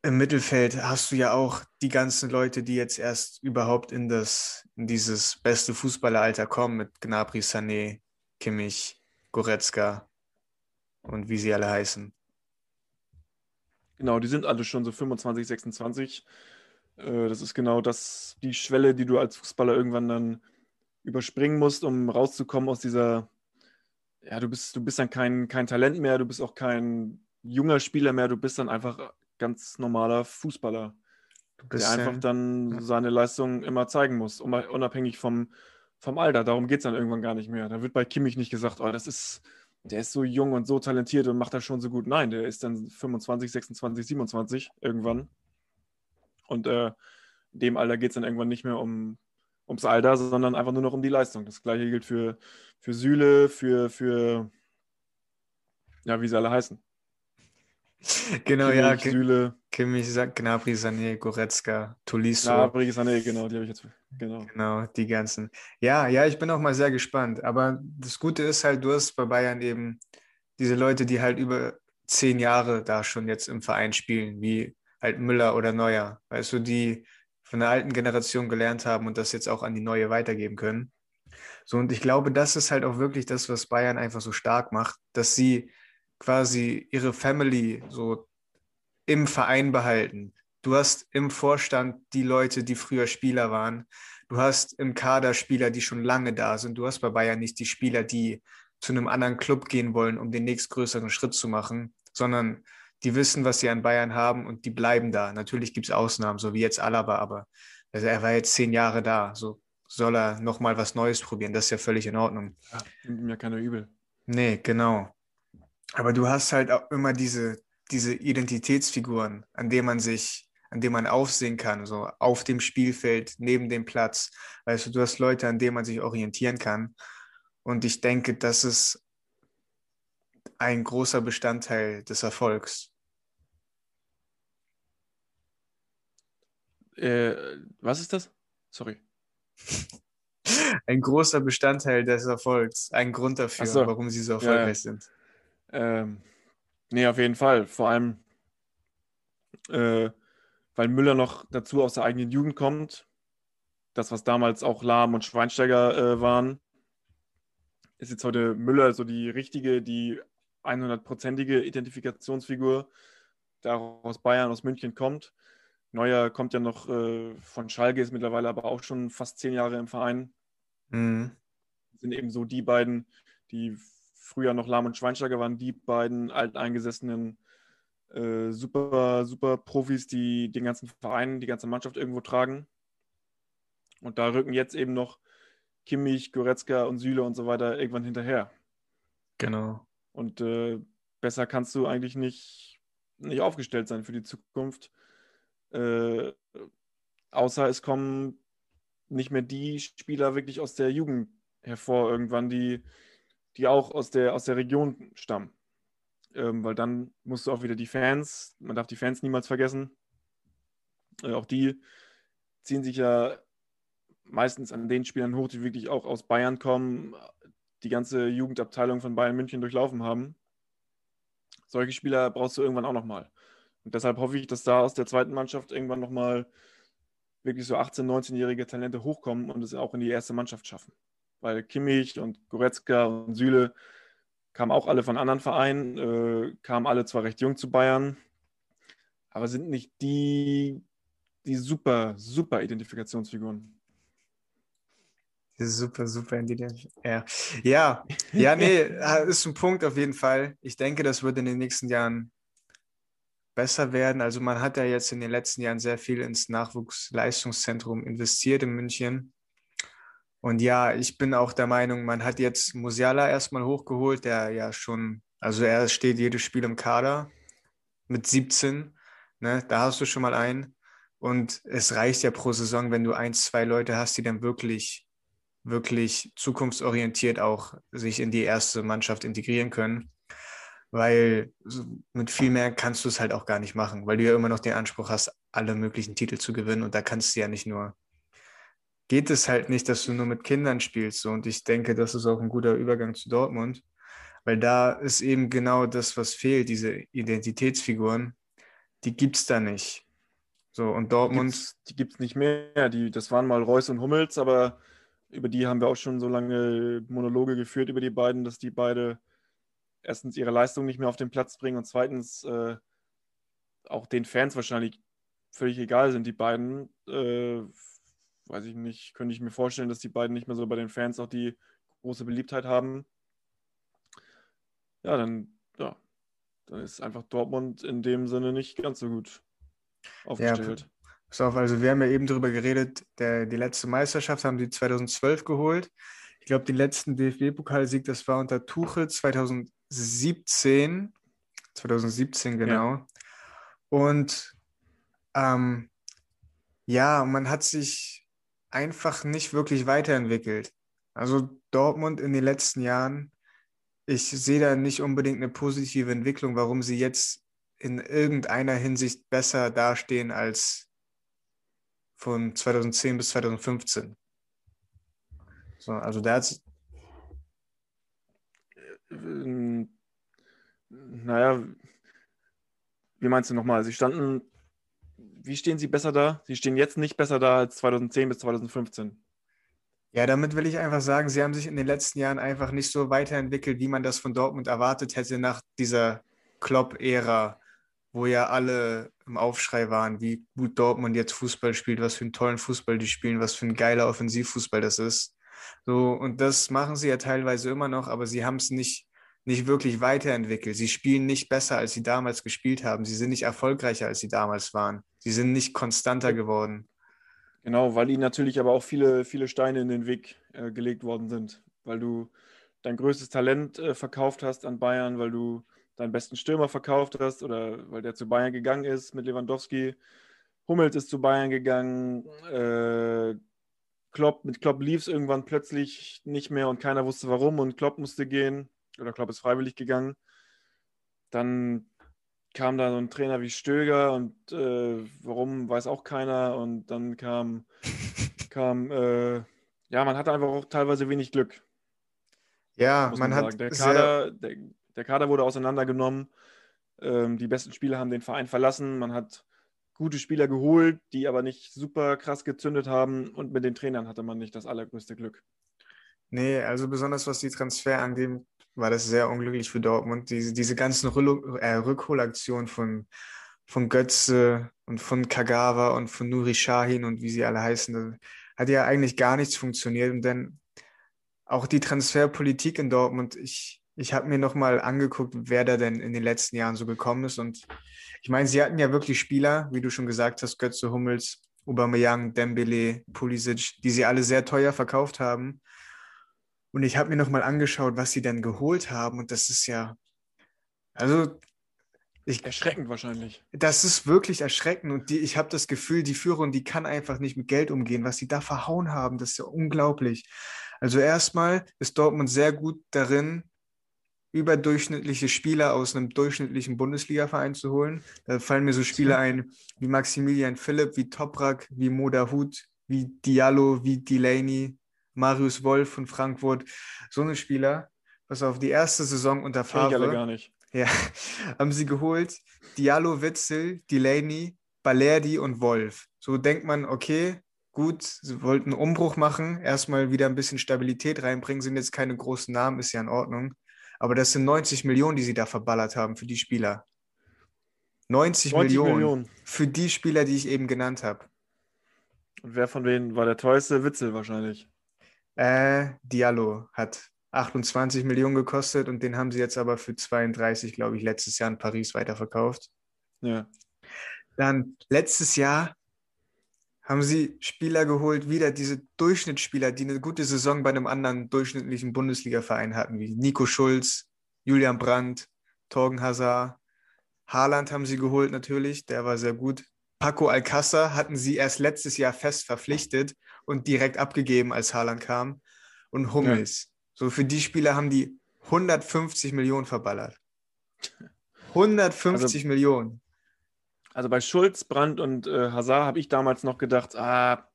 im Mittelfeld hast du ja auch die ganzen Leute, die jetzt erst überhaupt in, das, in dieses beste Fußballeralter kommen, mit Gnabry, Sané, Kimmich, Goretzka und wie sie alle heißen. Genau, die sind alle schon so 25, 26. Äh, das ist genau das, die Schwelle, die du als Fußballer irgendwann dann überspringen musst, um rauszukommen aus dieser, ja, du bist, du bist dann kein, kein Talent mehr, du bist auch kein junger Spieler mehr, du bist dann einfach ganz normaler Fußballer, der einfach dann seine Leistung immer zeigen muss, unabhängig vom, vom Alter. Darum geht es dann irgendwann gar nicht mehr. Da wird bei Kimmich nicht gesagt, oh, das ist, der ist so jung und so talentiert und macht das schon so gut. Nein, der ist dann 25, 26, 27 irgendwann. Und äh, in dem Alter geht es dann irgendwann nicht mehr um, ums Alter, sondern einfach nur noch um die Leistung. Das gleiche gilt für, für Süle, für, für, ja, wie sie alle heißen. <laughs> Genau, Kimmich, ja. Süle. Kimmich, Gnabry, Sané, Goretzka, Tolisso. Gnabry, Sané, genau, die habe ich jetzt. Genau. genau, die ganzen. Ja, ja, ich bin auch mal sehr gespannt. Aber das Gute ist halt, du hast bei Bayern eben diese Leute, die halt über zehn Jahre da schon jetzt im Verein spielen, wie halt Müller oder Neuer. Weißt du, die von der alten Generation gelernt haben und das jetzt auch an die neue weitergeben können. So, und ich glaube, das ist halt auch wirklich das, was Bayern einfach so stark macht, dass sie quasi ihre Family so im Verein behalten. Du hast im Vorstand die Leute, die früher Spieler waren. Du hast im Kader Spieler, die schon lange da sind. Du hast bei Bayern nicht die Spieler, die zu einem anderen Club gehen wollen, um den nächstgrößeren Schritt zu machen, sondern die wissen, was sie an Bayern haben und die bleiben da. Natürlich gibt es Ausnahmen, so wie jetzt Alaba, aber also er war jetzt zehn Jahre da. So soll er nochmal was Neues probieren. Das ist ja völlig in Ordnung. Ja, mir keiner übel. Nee, genau. Aber du hast halt auch immer diese, diese Identitätsfiguren, an denen man sich, an denen man aufsehen kann, so auf dem Spielfeld, neben dem Platz. Weißt du, du hast Leute, an denen man sich orientieren kann. Und ich denke, das ist ein großer Bestandteil des Erfolgs. Äh, was ist das? Sorry. <laughs> Ein großer Bestandteil des Erfolgs. Ein Grund dafür, so. warum sie so erfolgreich ja, sind. Ähm, nee, auf jeden Fall. Vor allem, äh, weil Müller noch dazu aus der eigenen Jugend kommt. Das, was damals auch Lahm und Schweinsteiger äh, waren, ist jetzt heute Müller so die richtige, die 100-prozentige Identifikationsfigur, der aus Bayern, aus München kommt. Neuer kommt ja noch äh, von Schalke, ist mittlerweile aber auch schon fast zehn Jahre im Verein. Mhm. Sind eben so die beiden, die früher noch Lahm und Schweinsteiger waren die beiden alteingesessenen äh, super, super Profis, die den ganzen Verein, die ganze Mannschaft irgendwo tragen. Und da rücken jetzt eben noch Kimmich, Goretzka und Süle und so weiter irgendwann hinterher. Genau. Und äh, besser kannst du eigentlich nicht, nicht aufgestellt sein für die Zukunft. Äh, außer es kommen nicht mehr die Spieler wirklich aus der Jugend hervor, irgendwann, die die auch aus der, aus der Region stammen. Ähm, weil dann musst du auch wieder die Fans, man darf die Fans niemals vergessen, äh, auch die ziehen sich ja meistens an den Spielern hoch, die wirklich auch aus Bayern kommen, die ganze Jugendabteilung von Bayern München durchlaufen haben. Solche Spieler brauchst du irgendwann auch nochmal. Und deshalb hoffe ich, dass da aus der zweiten Mannschaft irgendwann nochmal wirklich so 18-, 19-jährige Talente hochkommen und es auch in die erste Mannschaft schaffen weil Kimmich und Goretzka und Süle kamen auch alle von anderen Vereinen, äh, kamen alle zwar recht jung zu Bayern, aber sind nicht die, die super, super Identifikationsfiguren. Super, super Identifikation. Ja. ja, ja, nee, <laughs> ist ein Punkt auf jeden Fall. Ich denke, das wird in den nächsten Jahren besser werden. Also man hat ja jetzt in den letzten Jahren sehr viel ins Nachwuchsleistungszentrum investiert in München. Und ja, ich bin auch der Meinung, man hat jetzt Musiala erstmal hochgeholt, der ja schon, also er steht jedes Spiel im Kader mit 17. Ne? Da hast du schon mal einen. Und es reicht ja pro Saison, wenn du ein, zwei Leute hast, die dann wirklich, wirklich zukunftsorientiert auch sich in die erste Mannschaft integrieren können. Weil mit viel mehr kannst du es halt auch gar nicht machen, weil du ja immer noch den Anspruch hast, alle möglichen Titel zu gewinnen. Und da kannst du ja nicht nur geht es halt nicht, dass du nur mit Kindern spielst. Und ich denke, das ist auch ein guter Übergang zu Dortmund, weil da ist eben genau das, was fehlt, diese Identitätsfiguren, die gibt es da nicht. So, und Dortmund. Die gibt es nicht mehr. Die, das waren mal Reus und Hummels, aber über die haben wir auch schon so lange Monologe geführt, über die beiden, dass die beide erstens ihre Leistung nicht mehr auf den Platz bringen und zweitens äh, auch den Fans wahrscheinlich völlig egal sind, die beiden. Äh, weiß ich nicht, könnte ich mir vorstellen, dass die beiden nicht mehr so bei den Fans auch die große Beliebtheit haben. Ja, dann, ja, dann ist einfach Dortmund in dem Sinne nicht ganz so gut aufgestellt. Ja, pass auf, also wir haben ja eben darüber geredet, der, die letzte Meisterschaft haben die 2012 geholt. Ich glaube, den letzten DFB-Pokalsieg, das war unter Tuchel 2017. 2017, genau. Ja. Und ähm, ja, man hat sich einfach nicht wirklich weiterentwickelt. Also Dortmund in den letzten Jahren, ich sehe da nicht unbedingt eine positive Entwicklung, warum sie jetzt in irgendeiner Hinsicht besser dastehen als von 2010 bis 2015. So, also da hat ähm, naja, wie meinst du nochmal? Sie standen, wie stehen Sie besser da? Sie stehen jetzt nicht besser da als 2010 bis 2015. Ja, damit will ich einfach sagen, sie haben sich in den letzten Jahren einfach nicht so weiterentwickelt, wie man das von Dortmund erwartet hätte nach dieser Klopp-Ära, wo ja alle im Aufschrei waren, wie gut Dortmund jetzt Fußball spielt, was für einen tollen Fußball die spielen, was für ein geiler Offensivfußball das ist. So, und das machen sie ja teilweise immer noch, aber sie haben es nicht nicht wirklich weiterentwickelt. Sie spielen nicht besser, als sie damals gespielt haben. Sie sind nicht erfolgreicher, als sie damals waren. Sie sind nicht konstanter geworden. Genau, weil ihnen natürlich aber auch viele, viele Steine in den Weg äh, gelegt worden sind. Weil du dein größtes Talent äh, verkauft hast an Bayern, weil du deinen besten Stürmer verkauft hast oder weil der zu Bayern gegangen ist mit Lewandowski. Hummels ist zu Bayern gegangen. Äh, Klopp, mit Klopp lief es irgendwann plötzlich nicht mehr und keiner wusste warum und Klopp musste gehen oder Klopp ist freiwillig gegangen. Dann kam da so ein Trainer wie Stöger und äh, warum weiß auch keiner. Und dann kam, <laughs> kam äh, ja, man hatte einfach auch teilweise wenig Glück. Ja, man, man hat. Der Kader, der, der, Kader wurde auseinandergenommen. Ähm, die besten Spieler haben den Verein verlassen. Man hat gute Spieler geholt, die aber nicht super krass gezündet haben. Und mit den Trainern hatte man nicht das allergrößte Glück. Nee, also besonders was die Transfer angeht, war das sehr unglücklich für Dortmund. Diese, diese ganzen äh, Rückholaktionen von, von Götze und von Kagawa und von Nuri Shahin und wie sie alle heißen, hat ja eigentlich gar nichts funktioniert. Und dann auch die Transferpolitik in Dortmund, ich, ich habe mir nochmal angeguckt, wer da denn in den letzten Jahren so gekommen ist. Und ich meine, sie hatten ja wirklich Spieler, wie du schon gesagt hast, Götze, Hummels, Aubameyang, Dembele, Pulisic, die sie alle sehr teuer verkauft haben. Und ich habe mir nochmal angeschaut, was sie denn geholt haben. Und das ist ja, also ich, erschreckend wahrscheinlich. Das ist wirklich erschreckend. Und die, ich habe das Gefühl, die Führung, die kann einfach nicht mit Geld umgehen. Was sie da verhauen haben, das ist ja unglaublich. Also erstmal ist Dortmund sehr gut darin, überdurchschnittliche Spieler aus einem durchschnittlichen Bundesliga-Verein zu holen. Da fallen mir so Spieler ein wie Maximilian Philipp, wie Toprak, wie Moda Hut, wie Diallo, wie Delaney, Marius Wolf von Frankfurt, so eine Spieler. Pass auf, die erste Saison unter Favre. Ich alle gar nicht. Ja, <laughs> haben sie geholt. Diallo, Witzel, Delaney, Balerdi und Wolf. So denkt man, okay, gut, sie wollten einen Umbruch machen, erstmal wieder ein bisschen Stabilität reinbringen, sind jetzt keine großen Namen, ist ja in Ordnung. Aber das sind 90 Millionen, die sie da verballert haben für die Spieler. 90, 90 Millionen, Millionen für die Spieler, die ich eben genannt habe. Und wer von denen war der teuerste Witzel wahrscheinlich? Äh, Diallo hat 28 Millionen gekostet und den haben sie jetzt aber für 32, glaube ich, letztes Jahr in Paris weiterverkauft. Ja. Dann letztes Jahr haben sie Spieler geholt, wieder diese Durchschnittsspieler, die eine gute Saison bei einem anderen durchschnittlichen Bundesliga-Verein hatten, wie Nico Schulz, Julian Brandt, Torgen Hazard. Haaland haben sie geholt natürlich, der war sehr gut. Paco Alcázar hatten sie erst letztes Jahr fest verpflichtet und direkt abgegeben, als Haaland kam. Und Hummels. Ja. So für die Spieler haben die 150 Millionen verballert. 150 also, Millionen. Also bei Schulz, Brandt und äh, Hazard habe ich damals noch gedacht, ah,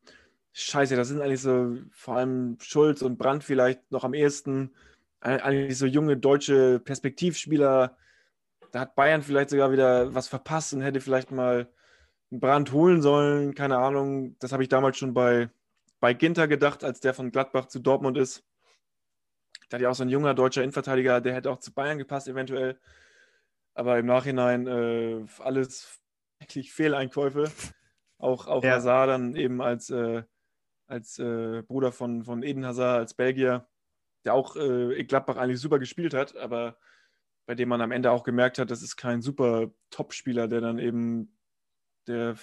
scheiße, das sind eigentlich so vor allem Schulz und Brandt vielleicht noch am ehesten eigentlich so junge deutsche Perspektivspieler. Da hat Bayern vielleicht sogar wieder was verpasst und hätte vielleicht mal Brand holen sollen, keine Ahnung. Das habe ich damals schon bei, bei Ginter gedacht, als der von Gladbach zu Dortmund ist. Da hat ja auch so ein junger deutscher Innenverteidiger, der hätte auch zu Bayern gepasst, eventuell. Aber im Nachhinein äh, alles eigentlich Fehleinkäufe. Auch, auch ja. Hazard dann eben als, äh, als äh, Bruder von, von Eden Hazard, als Belgier, der auch äh, in Gladbach eigentlich super gespielt hat, aber bei dem man am Ende auch gemerkt hat, das ist kein super Top-Spieler, der dann eben der,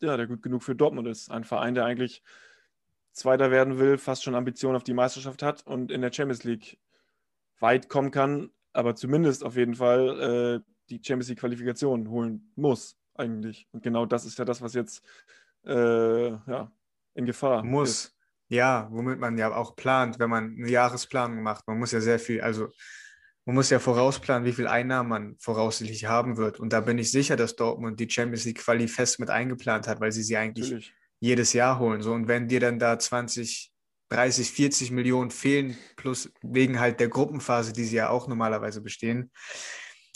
ja, der gut genug für Dortmund ist. Ein Verein, der eigentlich Zweiter werden will, fast schon Ambitionen auf die Meisterschaft hat und in der Champions League weit kommen kann, aber zumindest auf jeden Fall äh, die Champions League Qualifikation holen muss, eigentlich. Und genau das ist ja das, was jetzt äh, ja, in Gefahr muss. Ist. Ja, womit man ja auch plant, wenn man eine Jahresplanung macht. Man muss ja sehr viel, also man muss ja vorausplanen, wie viel Einnahmen man voraussichtlich haben wird. Und da bin ich sicher, dass Dortmund die Champions League Quali fest mit eingeplant hat, weil sie sie eigentlich Natürlich. Jedes Jahr holen. So, und wenn dir dann da 20, 30, 40 Millionen fehlen, plus wegen halt der Gruppenphase, die sie ja auch normalerweise bestehen,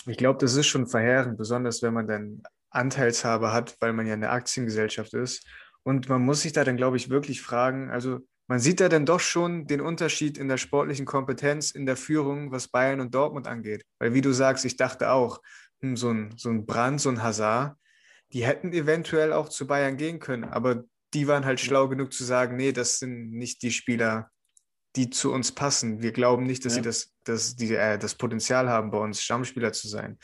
ich glaube, das ist schon verheerend, besonders wenn man dann Anteilshaber hat, weil man ja eine Aktiengesellschaft ist. Und man muss sich da dann, glaube ich, wirklich fragen, also man sieht da dann doch schon den Unterschied in der sportlichen Kompetenz, in der Führung, was Bayern und Dortmund angeht. Weil wie du sagst, ich dachte auch, hm, so ein, so ein Brand, so ein Hazard, die hätten eventuell auch zu Bayern gehen können, aber die waren halt schlau genug zu sagen, nee, das sind nicht die Spieler, die zu uns passen. Wir glauben nicht, dass ja. sie das, dass die, äh, das Potenzial haben, bei uns Stammspieler zu sein.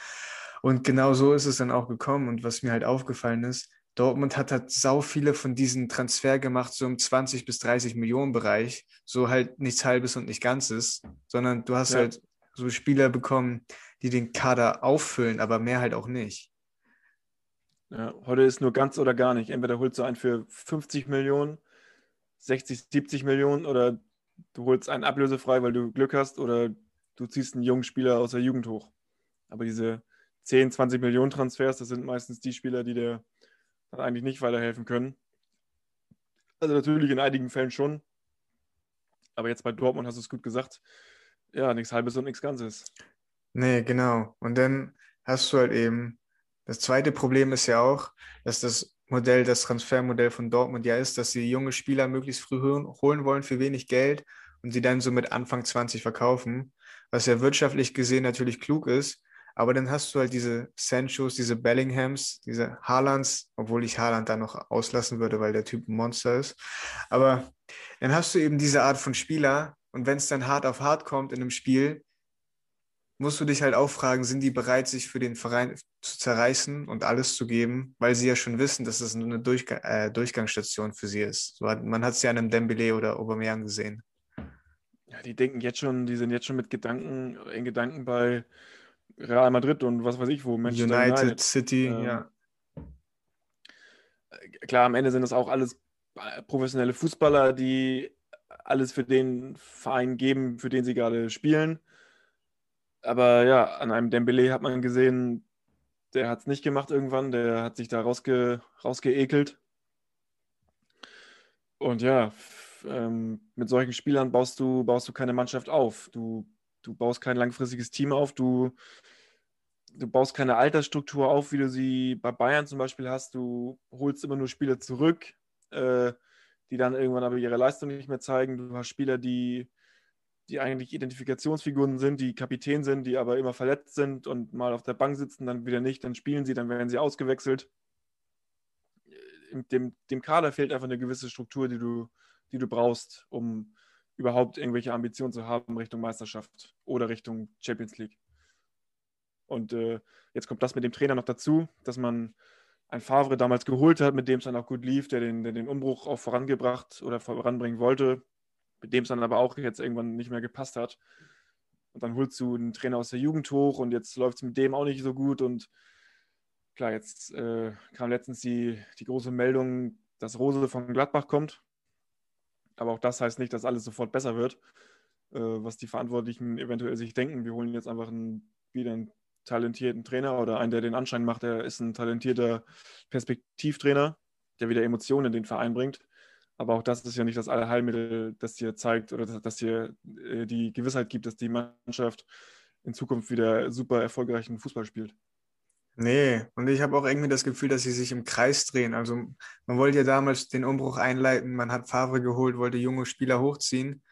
Und genau so ist es dann auch gekommen. Und was mir halt aufgefallen ist, Dortmund hat halt sau viele von diesen Transfer gemacht, so im 20 bis 30 Millionen Bereich. So halt nichts Halbes und nicht Ganzes, sondern du hast ja. halt so Spieler bekommen, die den Kader auffüllen, aber mehr halt auch nicht. Ja, heute ist nur ganz oder gar nicht. Entweder holst du einen für 50 Millionen, 60, 70 Millionen oder du holst einen ablösefrei, weil du Glück hast oder du ziehst einen jungen Spieler aus der Jugend hoch. Aber diese 10, 20 Millionen Transfers, das sind meistens die Spieler, die dir eigentlich nicht weiterhelfen können. Also natürlich in einigen Fällen schon. Aber jetzt bei Dortmund hast du es gut gesagt. Ja, nichts Halbes und nichts Ganzes. Nee, genau. Und dann hast du halt eben, das zweite Problem ist ja auch, dass das Modell, das Transfermodell von Dortmund ja ist, dass sie junge Spieler möglichst früh holen wollen für wenig Geld und sie dann so mit Anfang 20 verkaufen, was ja wirtschaftlich gesehen natürlich klug ist, aber dann hast du halt diese Sanchos, diese Bellinghams, diese Haalands, obwohl ich Haaland da noch auslassen würde, weil der Typ ein Monster ist. Aber dann hast du eben diese Art von Spieler und wenn es dann hart auf hart kommt in einem Spiel, musst du dich halt auch fragen, sind die bereit, sich für den Verein zu zerreißen und alles zu geben, weil sie ja schon wissen, dass es eine Durchg äh, Durchgangsstation für sie ist. So hat, man hat es ja an einem Dembele oder Aubameyang gesehen. Ja, die denken jetzt schon, die sind jetzt schon mit Gedanken, in Gedanken bei Real Madrid und was weiß ich wo, Manchester United, United. City, ähm, ja. Klar, am Ende sind das auch alles professionelle Fußballer, die alles für den Verein geben, für den sie gerade spielen. Aber ja, an einem Dembele hat man gesehen, der hat es nicht gemacht irgendwann, der hat sich da rausge, rausgeekelt. Und ja, ähm, mit solchen Spielern baust du, baust du keine Mannschaft auf. Du, du baust kein langfristiges Team auf, du, du baust keine Altersstruktur auf, wie du sie bei Bayern zum Beispiel hast. Du holst immer nur Spieler zurück, äh, die dann irgendwann aber ihre Leistung nicht mehr zeigen. Du hast Spieler, die die eigentlich Identifikationsfiguren sind, die Kapitän sind, die aber immer verletzt sind und mal auf der Bank sitzen, dann wieder nicht, dann spielen sie, dann werden sie ausgewechselt. Dem, dem Kader fehlt einfach eine gewisse Struktur, die du, die du brauchst, um überhaupt irgendwelche Ambitionen zu haben Richtung Meisterschaft oder Richtung Champions League. Und äh, jetzt kommt das mit dem Trainer noch dazu, dass man ein Favre damals geholt hat, mit dem es dann auch gut lief, der den, der den Umbruch auch vorangebracht oder voranbringen wollte mit dem es dann aber auch jetzt irgendwann nicht mehr gepasst hat. Und dann holst du einen Trainer aus der Jugend hoch und jetzt läuft es mit dem auch nicht so gut. Und klar, jetzt äh, kam letztens die, die große Meldung, dass Rose von Gladbach kommt. Aber auch das heißt nicht, dass alles sofort besser wird, äh, was die Verantwortlichen eventuell sich denken. Wir holen jetzt einfach einen, wieder einen talentierten Trainer oder einen, der den Anschein macht, er ist ein talentierter Perspektivtrainer, der wieder Emotionen in den Verein bringt. Aber auch das ist ja nicht das Allheilmittel, das dir zeigt oder das, dir äh, die Gewissheit gibt, dass die Mannschaft in Zukunft wieder super erfolgreichen Fußball spielt. Nee, und ich habe auch irgendwie das Gefühl, dass sie sich im Kreis drehen. Also man wollte ja damals den Umbruch einleiten, man hat Favre geholt, wollte junge Spieler hochziehen.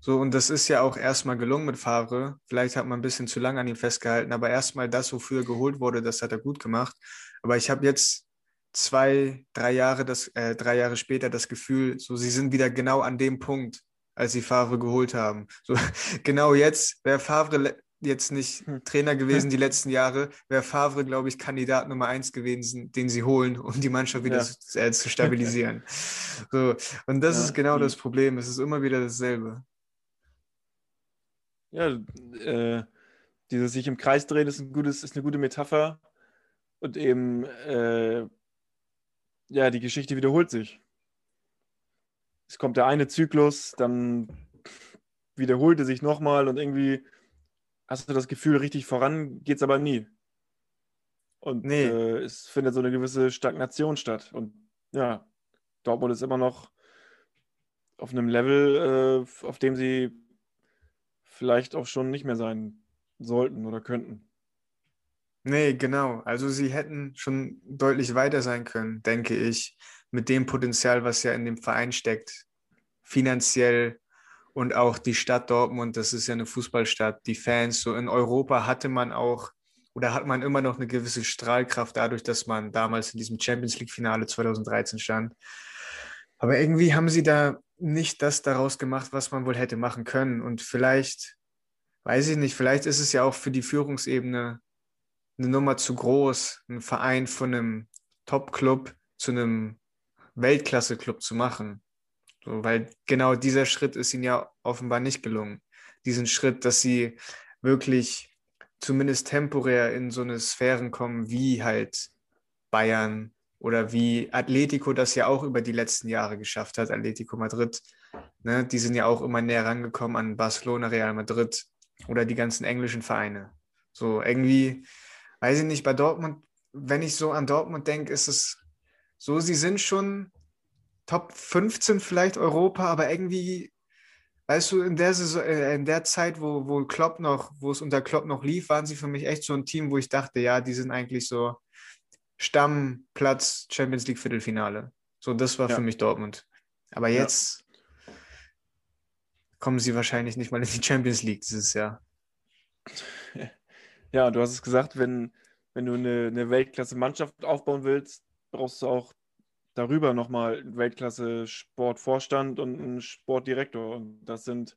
So, und das ist ja auch erstmal gelungen mit Favre. Vielleicht hat man ein bisschen zu lange an ihm festgehalten, aber erstmal das, wofür er geholt wurde, das hat er gut gemacht. Aber ich habe jetzt zwei, drei Jahre, das, äh, drei Jahre später das Gefühl, so sie sind wieder genau an dem Punkt, als sie Favre geholt haben. So, <laughs> genau jetzt wäre Favre jetzt nicht hm. Trainer gewesen die letzten Jahre, wäre Favre, glaube ich, Kandidat Nummer eins gewesen, den sie holen, um die Mannschaft wieder ja. zu, äh, zu, stabilisieren. <laughs> so, und das ja, ist genau das Problem. Es ist immer wieder dasselbe. Ja, äh, dieses sich im Kreis drehen ist, ein gutes, ist eine gute Metapher. Und eben, äh, ja, die Geschichte wiederholt sich. Es kommt der eine Zyklus, dann wiederholt er sich nochmal und irgendwie hast du das Gefühl, richtig voran geht es aber nie. Und nee. äh, es findet so eine gewisse Stagnation statt. Und ja, Dortmund ist immer noch auf einem Level, äh, auf dem sie vielleicht auch schon nicht mehr sein sollten oder könnten. Nee, genau. Also sie hätten schon deutlich weiter sein können, denke ich, mit dem Potenzial, was ja in dem Verein steckt. Finanziell und auch die Stadt Dortmund, das ist ja eine Fußballstadt, die Fans. So in Europa hatte man auch oder hat man immer noch eine gewisse Strahlkraft dadurch, dass man damals in diesem Champions League-Finale 2013 stand. Aber irgendwie haben sie da nicht das daraus gemacht, was man wohl hätte machen können. Und vielleicht, weiß ich nicht, vielleicht ist es ja auch für die Führungsebene eine Nummer zu groß, einen Verein von einem Top-Club zu einem Weltklasse-Club zu machen. So, weil genau dieser Schritt ist ihnen ja offenbar nicht gelungen. Diesen Schritt, dass sie wirklich zumindest temporär in so eine Sphären kommen, wie halt Bayern oder wie Atletico das ja auch über die letzten Jahre geschafft hat, Atletico Madrid. Ne, die sind ja auch immer näher rangekommen an Barcelona, Real Madrid oder die ganzen englischen Vereine. So irgendwie, weiß ich nicht, bei Dortmund, wenn ich so an Dortmund denke, ist es so, sie sind schon Top 15 vielleicht Europa, aber irgendwie, weißt du, in der, Saison, äh, in der Zeit, wo, wo Klopp noch, wo es unter Klopp noch lief, waren sie für mich echt so ein Team, wo ich dachte, ja, die sind eigentlich so Stammplatz Champions League Viertelfinale. So, das war ja. für mich Dortmund. Aber jetzt ja. kommen sie wahrscheinlich nicht mal in die Champions League dieses Jahr. Ja, du hast es gesagt, wenn, wenn du eine, eine Weltklasse-Mannschaft aufbauen willst, brauchst du auch darüber nochmal einen Weltklasse-Sportvorstand und einen Sportdirektor. Und das sind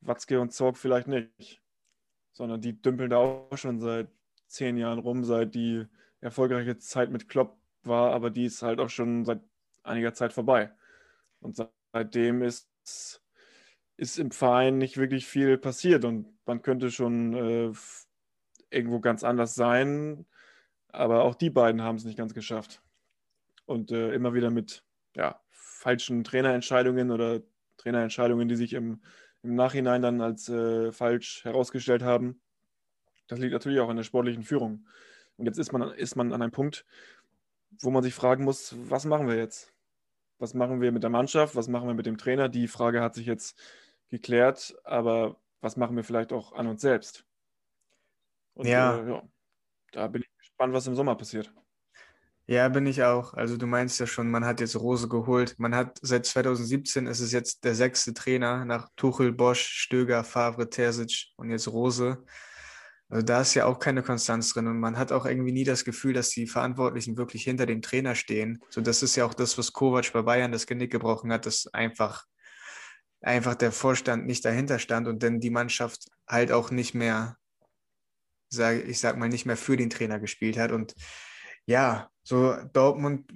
Watzke und Zorg vielleicht nicht, sondern die dümpeln da auch schon seit zehn Jahren rum, seit die erfolgreiche Zeit mit Klopp war, aber die ist halt auch schon seit einiger Zeit vorbei. Und seitdem ist, ist im Verein nicht wirklich viel passiert und man könnte schon äh, irgendwo ganz anders sein, aber auch die beiden haben es nicht ganz geschafft und äh, immer wieder mit ja, falschen Trainerentscheidungen oder Trainerentscheidungen, die sich im, im Nachhinein dann als äh, falsch herausgestellt haben. Das liegt natürlich auch an der sportlichen Führung. Und jetzt ist man, ist man an einem Punkt, wo man sich fragen muss, was machen wir jetzt? Was machen wir mit der Mannschaft? Was machen wir mit dem Trainer? Die Frage hat sich jetzt geklärt, aber was machen wir vielleicht auch an uns selbst? Und, ja. Äh, ja, da bin ich gespannt, was im Sommer passiert. Ja, bin ich auch. Also du meinst ja schon, man hat jetzt Rose geholt. Man hat seit 2017 ist es jetzt der sechste Trainer nach Tuchel, Bosch, Stöger, Favre, Terzic und jetzt Rose. Also da ist ja auch keine Konstanz drin und man hat auch irgendwie nie das Gefühl, dass die Verantwortlichen wirklich hinter dem Trainer stehen. So das ist ja auch das, was Kovac bei Bayern das Genick gebrochen hat, dass einfach einfach der Vorstand nicht dahinter stand und dann die Mannschaft halt auch nicht mehr, sage ich sag mal nicht mehr für den Trainer gespielt hat und ja, so Dortmund,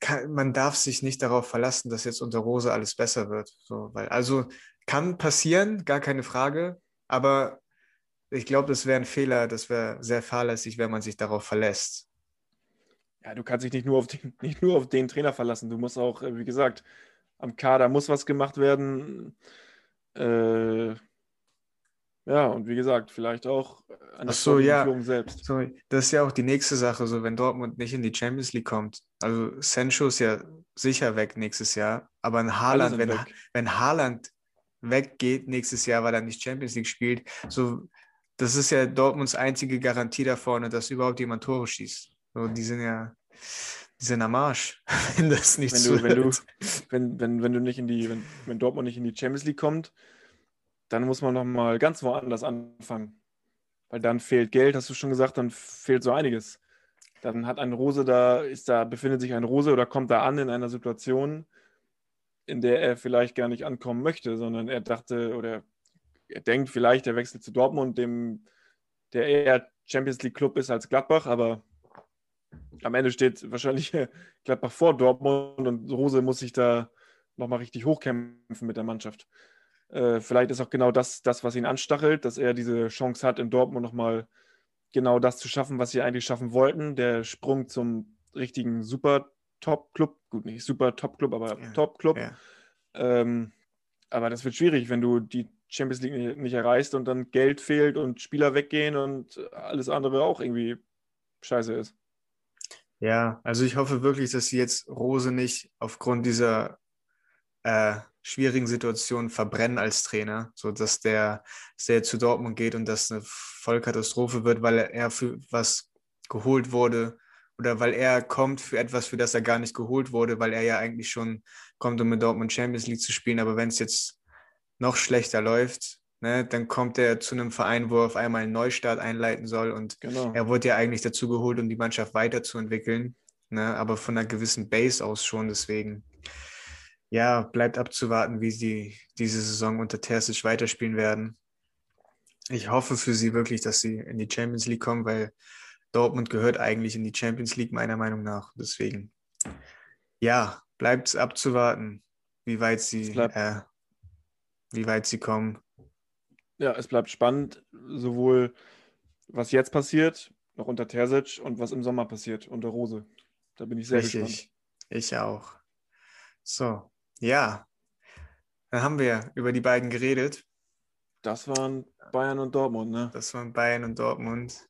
kann, man darf sich nicht darauf verlassen, dass jetzt unter Rose alles besser wird. So, weil, also kann passieren, gar keine Frage, aber ich glaube, das wäre ein Fehler, das wäre sehr fahrlässig, wenn man sich darauf verlässt. Ja, du kannst dich nicht nur auf den, <laughs> nicht nur auf den Trainer verlassen. Du musst auch, äh, wie gesagt, am Kader muss was gemacht werden. Äh, ja, und wie gesagt, vielleicht auch an der so, ja. Führung selbst. Sorry. Das ist ja auch die nächste Sache, so wenn Dortmund nicht in die Champions League kommt. Also Sancho ist ja sicher weg nächstes Jahr, aber ein Haaland, wenn, wenn Haaland weggeht nächstes Jahr, weil er nicht Champions League spielt, so das ist ja Dortmunds einzige Garantie da vorne, dass überhaupt jemand Tore schießt. So, die sind ja, die sind am Arsch, <laughs> wenn das nicht wenn du, wenn du, wenn, wenn, wenn du nicht in die, wenn, wenn Dortmund nicht in die Champions League kommt, dann muss man nochmal ganz woanders anfangen. Weil dann fehlt Geld, hast du schon gesagt, dann fehlt so einiges. Dann hat ein Rose da, ist da, befindet sich ein Rose oder kommt da an in einer Situation, in der er vielleicht gar nicht ankommen möchte, sondern er dachte oder er denkt vielleicht, er wechselt zu Dortmund, dem, der eher Champions League Club ist als Gladbach, aber am Ende steht wahrscheinlich <laughs> Gladbach vor Dortmund und Rose muss sich da nochmal richtig hochkämpfen mit der Mannschaft. Äh, vielleicht ist auch genau das, das, was ihn anstachelt, dass er diese Chance hat, in Dortmund nochmal genau das zu schaffen, was sie eigentlich schaffen wollten. Der Sprung zum richtigen super Top-Club, gut, nicht super Top-Club, aber ja, Top-Club. Ja. Ähm, aber das wird schwierig, wenn du die Champions League nicht, nicht erreichst und dann Geld fehlt und Spieler weggehen und alles andere auch irgendwie scheiße ist. Ja, also ich hoffe wirklich, dass sie jetzt Rose nicht aufgrund dieser äh, schwierigen Situation verbrennen als Trainer, sodass der, dass der zu Dortmund geht und das eine Vollkatastrophe wird, weil er für was geholt wurde oder weil er kommt für etwas, für das er gar nicht geholt wurde, weil er ja eigentlich schon kommt, um mit Dortmund Champions League zu spielen. Aber wenn es jetzt noch schlechter läuft, ne, dann kommt er zu einem Verein, wo er auf einmal einen Neustart einleiten soll. Und genau. er wurde ja eigentlich dazu geholt, um die Mannschaft weiterzuentwickeln, ne, aber von einer gewissen Base aus schon. Deswegen, ja, bleibt abzuwarten, wie sie diese Saison unter Terzic weiterspielen werden. Ich hoffe für sie wirklich, dass sie in die Champions League kommen, weil Dortmund gehört eigentlich in die Champions League, meiner Meinung nach. Deswegen, ja, bleibt es abzuwarten, wie weit sie, äh, wie weit sie kommen. Ja, es bleibt spannend, sowohl was jetzt passiert, noch unter Terzic, und was im Sommer passiert, unter Rose. Da bin ich sehr Richtig. gespannt. Ich auch. So, ja. Dann haben wir über die beiden geredet. Das waren Bayern und Dortmund, ne? Das waren Bayern und Dortmund.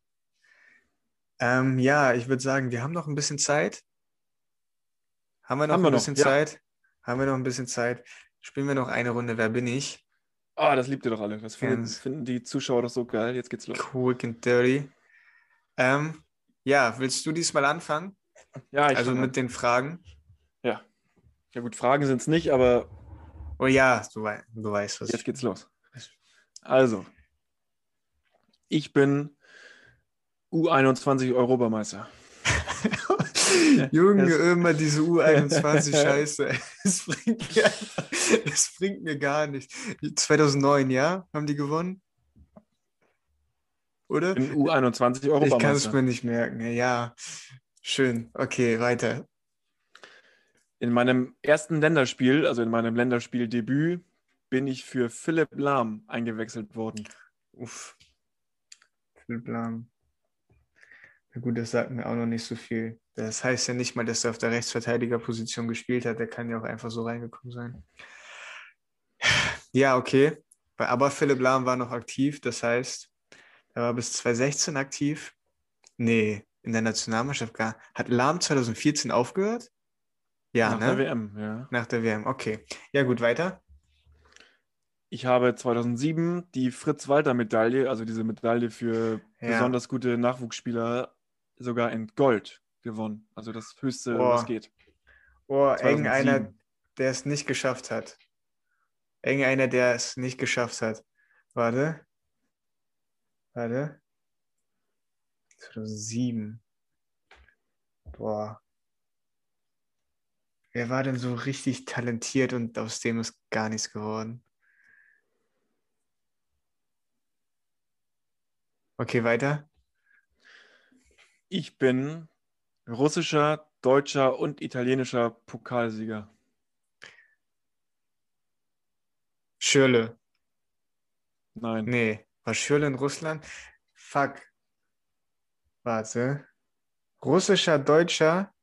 Ähm, ja, ich würde sagen, wir haben noch ein bisschen Zeit. Haben wir noch haben wir ein bisschen noch, Zeit? Ja. Haben wir noch ein bisschen Zeit? Spielen wir noch eine Runde Wer bin ich? Ah, oh, das liebt ihr doch alle. Das finden, finden, die Zuschauer doch so geil. Jetzt geht's los. Quick and dirty. Ähm, ja, willst du diesmal anfangen? Ja, ich Also mit den Fragen? Ja. Ja gut, Fragen sind es nicht, aber... Oh ja, du, wei du weißt was. Jetzt geht's los. Also, ich bin U21 Europameister. <laughs> Junge, immer diese U21-Scheiße. <laughs> Es, bringt mir bringt mir gar nicht. 2009, ja? Haben die gewonnen? Oder? In U21 Europameister. Ich kann es mir nicht merken. Ja, schön. Okay, weiter. In meinem ersten Länderspiel, also in meinem Länderspieldebüt, bin ich für Philipp Lahm eingewechselt worden. Uff. Philipp Lahm. Na gut, das sagt mir auch noch nicht so viel. Das heißt ja nicht mal, dass er auf der Rechtsverteidigerposition gespielt hat. Der kann ja auch einfach so reingekommen sein. Ja, okay. Aber Philipp Lahm war noch aktiv. Das heißt, er war bis 2016 aktiv. Nee, in der Nationalmannschaft gar. Hat Lahm 2014 aufgehört? Ja, Nach ne? der WM, ja. Nach der WM, okay. Ja, gut, weiter. Ich habe 2007 die Fritz-Walter-Medaille, also diese Medaille für ja. besonders gute Nachwuchsspieler, sogar in Gold gewonnen. Also das höchste, oh. was geht. Oh, eng einer, der es nicht geschafft hat. Eng einer, der es nicht geschafft hat. Warte. Warte. 2007. Boah. Wer war denn so richtig talentiert und aus dem ist gar nichts geworden? Okay, weiter. Ich bin russischer, deutscher und italienischer Pokalsieger. Schürle. Nein. Nee, war Schürle in Russland? Fuck. Warte. Russischer, deutscher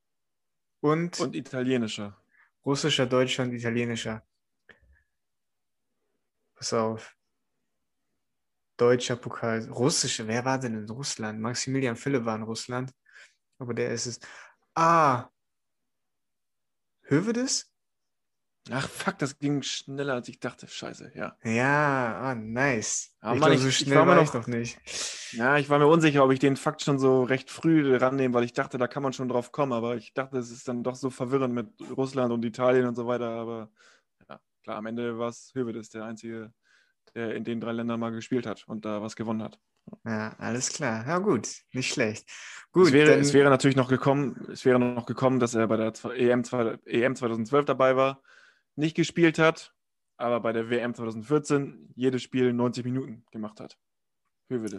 und. Und italienischer. Russischer, deutscher und italienischer. Pass auf. Deutscher Pokal. Russische, wer war denn in Russland? Maximilian Philipp war in Russland. Aber der ist es. Ah. Hövedes? Ach, fuck, das ging schneller, als ich dachte. Scheiße, ja. Ja, oh, nice. Aber ich Mann, glaub, so schnell ich war, noch, noch nicht. Ja, ich war mir unsicher, ob ich den Fakt schon so recht früh rannehme, weil ich dachte, da kann man schon drauf kommen. Aber ich dachte, es ist dann doch so verwirrend mit Russland und Italien und so weiter. Aber ja, klar, am Ende war es Hövedes, der einzige der in den drei Ländern mal gespielt hat und da was gewonnen hat. Ja, alles klar. Ja, gut, nicht schlecht. Gut, es wäre, dann... es wäre natürlich noch gekommen, es wäre noch gekommen, dass er bei der EM, EM 2012 dabei war, nicht gespielt hat aber bei der WM 2014 jedes Spiel 90 Minuten gemacht hat.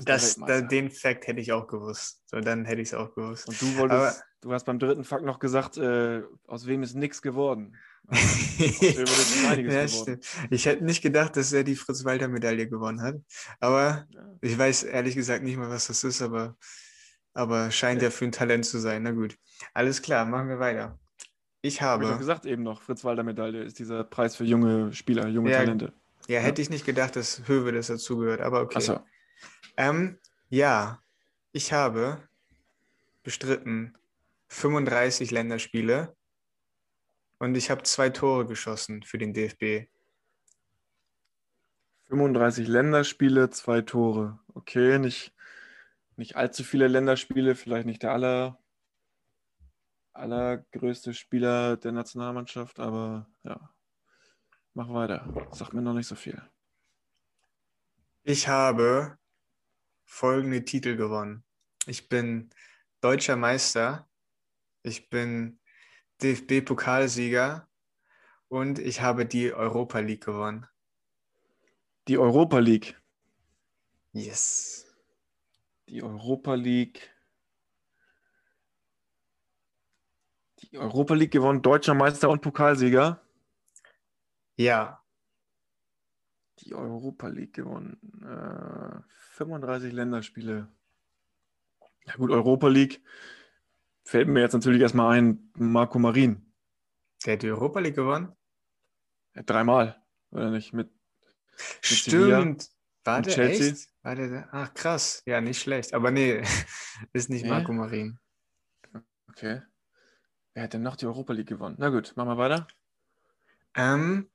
Das, da, den Fakt hätte ich auch gewusst. So, dann hätte ich es auch gewusst. Und du wolltest, aber, du hast beim dritten Fakt noch gesagt, äh, aus wem ist nichts geworden. <laughs> ja, ich hätte nicht gedacht, dass er die Fritz-Walter-Medaille gewonnen hat. Aber ja. ich weiß ehrlich gesagt nicht mal, was das ist, aber, aber scheint ja. ja für ein Talent zu sein. Na gut. Alles klar, machen wir weiter. Ich habe. Ich habe gesagt eben noch, Fritz-Walter-Medaille ist dieser Preis für junge Spieler, junge ja, Talente. Ja, hätte ich nicht gedacht, dass Höwe das dazugehört, aber okay. Ach so. Ähm, ja, ich habe bestritten 35 Länderspiele und ich habe zwei Tore geschossen für den DFB. 35 Länderspiele, zwei Tore. Okay, nicht, nicht allzu viele Länderspiele, vielleicht nicht der aller, allergrößte Spieler der Nationalmannschaft, aber ja, mach weiter. Sagt mir noch nicht so viel. Ich habe folgende Titel gewonnen. Ich bin deutscher Meister, ich bin DFB-Pokalsieger und ich habe die Europa League gewonnen. Die Europa League. Yes. Die Europa League. Europa League gewonnen, deutscher Meister und Pokalsieger. Ja. Die Europa League gewonnen. Äh, 35 Länderspiele. Ja gut, Europa League fällt mir jetzt natürlich erstmal ein, Marco Marin. Der hat die Europa League gewonnen? Ja, dreimal, oder nicht? Mit, mit Stimmt. War der Chelsea. echt? War der, ach krass, ja, nicht schlecht. Aber nee, <laughs> ist nicht nee. Marco Marin. Okay. Wer hat denn noch die Europa League gewonnen? Na gut, machen wir weiter. Ähm,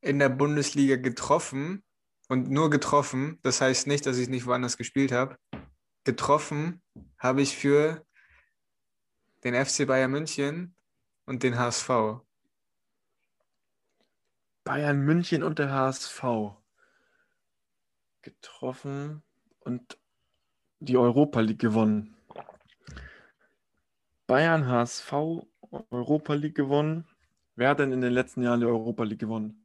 in der Bundesliga getroffen und nur getroffen. Das heißt nicht, dass ich nicht woanders gespielt habe. Getroffen habe ich für den FC Bayern München und den HSV. Bayern München und der HSV getroffen und die Europa League gewonnen. Bayern, HSV, Europa League gewonnen. Wer hat denn in den letzten Jahren die Europa League gewonnen?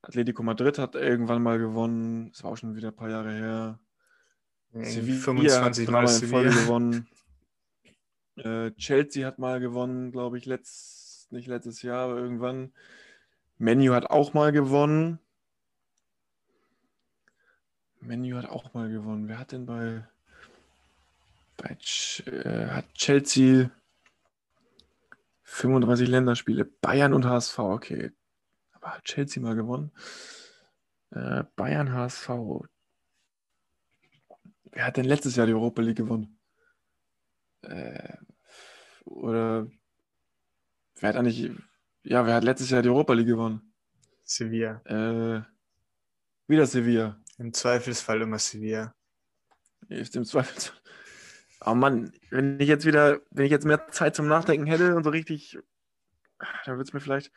Atletico Madrid hat irgendwann mal gewonnen. Das war auch schon wieder ein paar Jahre her. Sevilla 25 Mal in Folge gewonnen. Äh, Chelsea hat mal gewonnen, glaube ich, letzt, nicht letztes Jahr, aber irgendwann. Menu hat auch mal gewonnen. Menu hat auch mal gewonnen. Wer hat denn bei, bei äh, hat Chelsea 35 Länderspiele? Bayern und HSV, okay. Aber hat Chelsea mal gewonnen? Äh, Bayern HSV. Wer hat denn letztes Jahr die Europa League gewonnen? Äh, oder wer hat eigentlich, ja, wer hat letztes Jahr die Europa League gewonnen? Sevilla. Äh, wieder Sevilla. Im Zweifelsfall immer Sevilla. Ist im Zweifelsfall. Oh Mann, wenn ich jetzt wieder, wenn ich jetzt mehr Zeit zum Nachdenken hätte und so richtig, dann würde es mir vielleicht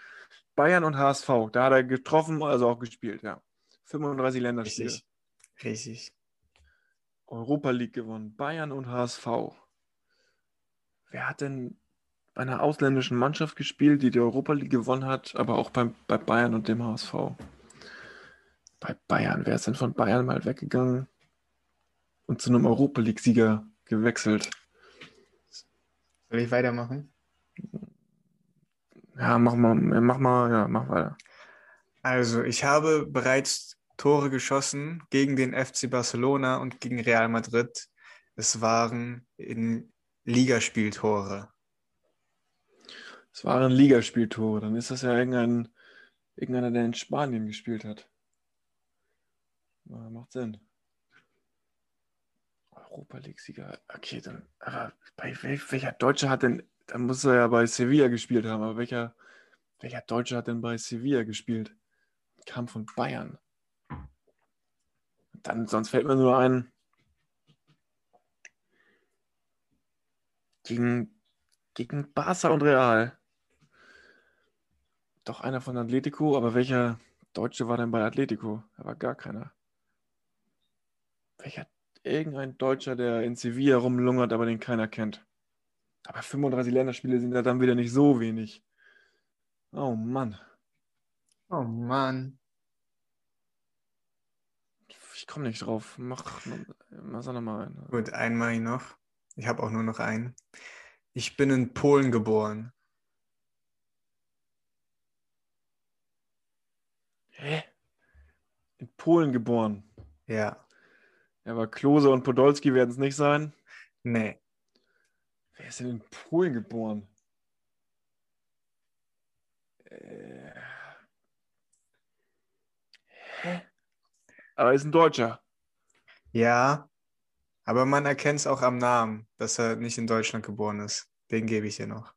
Bayern und HSV, da hat er getroffen, also auch gespielt, ja. 35 Länderspiele. Richtig. Richtig. Europa League gewonnen. Bayern und HSV. Wer hat denn bei einer ausländischen Mannschaft gespielt, die die Europa League gewonnen hat, aber auch beim, bei Bayern und dem HSV? Bei Bayern. Wer ist denn von Bayern mal weggegangen und zu einem Europa League-Sieger gewechselt? Soll ich weitermachen? Ja, mach mal, mach mal, ja, mach weiter. Also, ich habe bereits Tore geschossen gegen den FC Barcelona und gegen Real Madrid. Es waren in Ligaspieltore. Es waren Ligaspieltore. Dann ist das ja irgendein, irgendeiner, der in Spanien gespielt hat. Ja, macht Sinn. Europa League-Sieger. Okay, dann, aber bei welcher Deutsche hat denn, dann muss er ja bei Sevilla gespielt haben, aber welcher, welcher Deutsche hat denn bei Sevilla gespielt? Kam von Bayern. Dann, sonst fällt mir nur ein, gegen, gegen Barca und Real. Doch einer von Atletico, aber welcher Deutsche war denn bei Atletico? Da war gar keiner. Welcher, irgendein Deutscher, der in Sevilla rumlungert, aber den keiner kennt. Aber 35 Länderspiele sind ja dann wieder nicht so wenig. Oh Mann. Oh Mann. Ich komme nicht drauf. Mach, mach noch mal einen. Gut, einmal noch. Ich habe auch nur noch einen. Ich bin in Polen geboren. Hä? In Polen geboren? Ja. Ja, aber Klose und Podolski werden es nicht sein. Nee. Wer ist denn in Polen geboren? Äh. Hä? Aber er ist ein Deutscher. Ja, aber man erkennt es auch am Namen, dass er nicht in Deutschland geboren ist. Den gebe ich dir noch.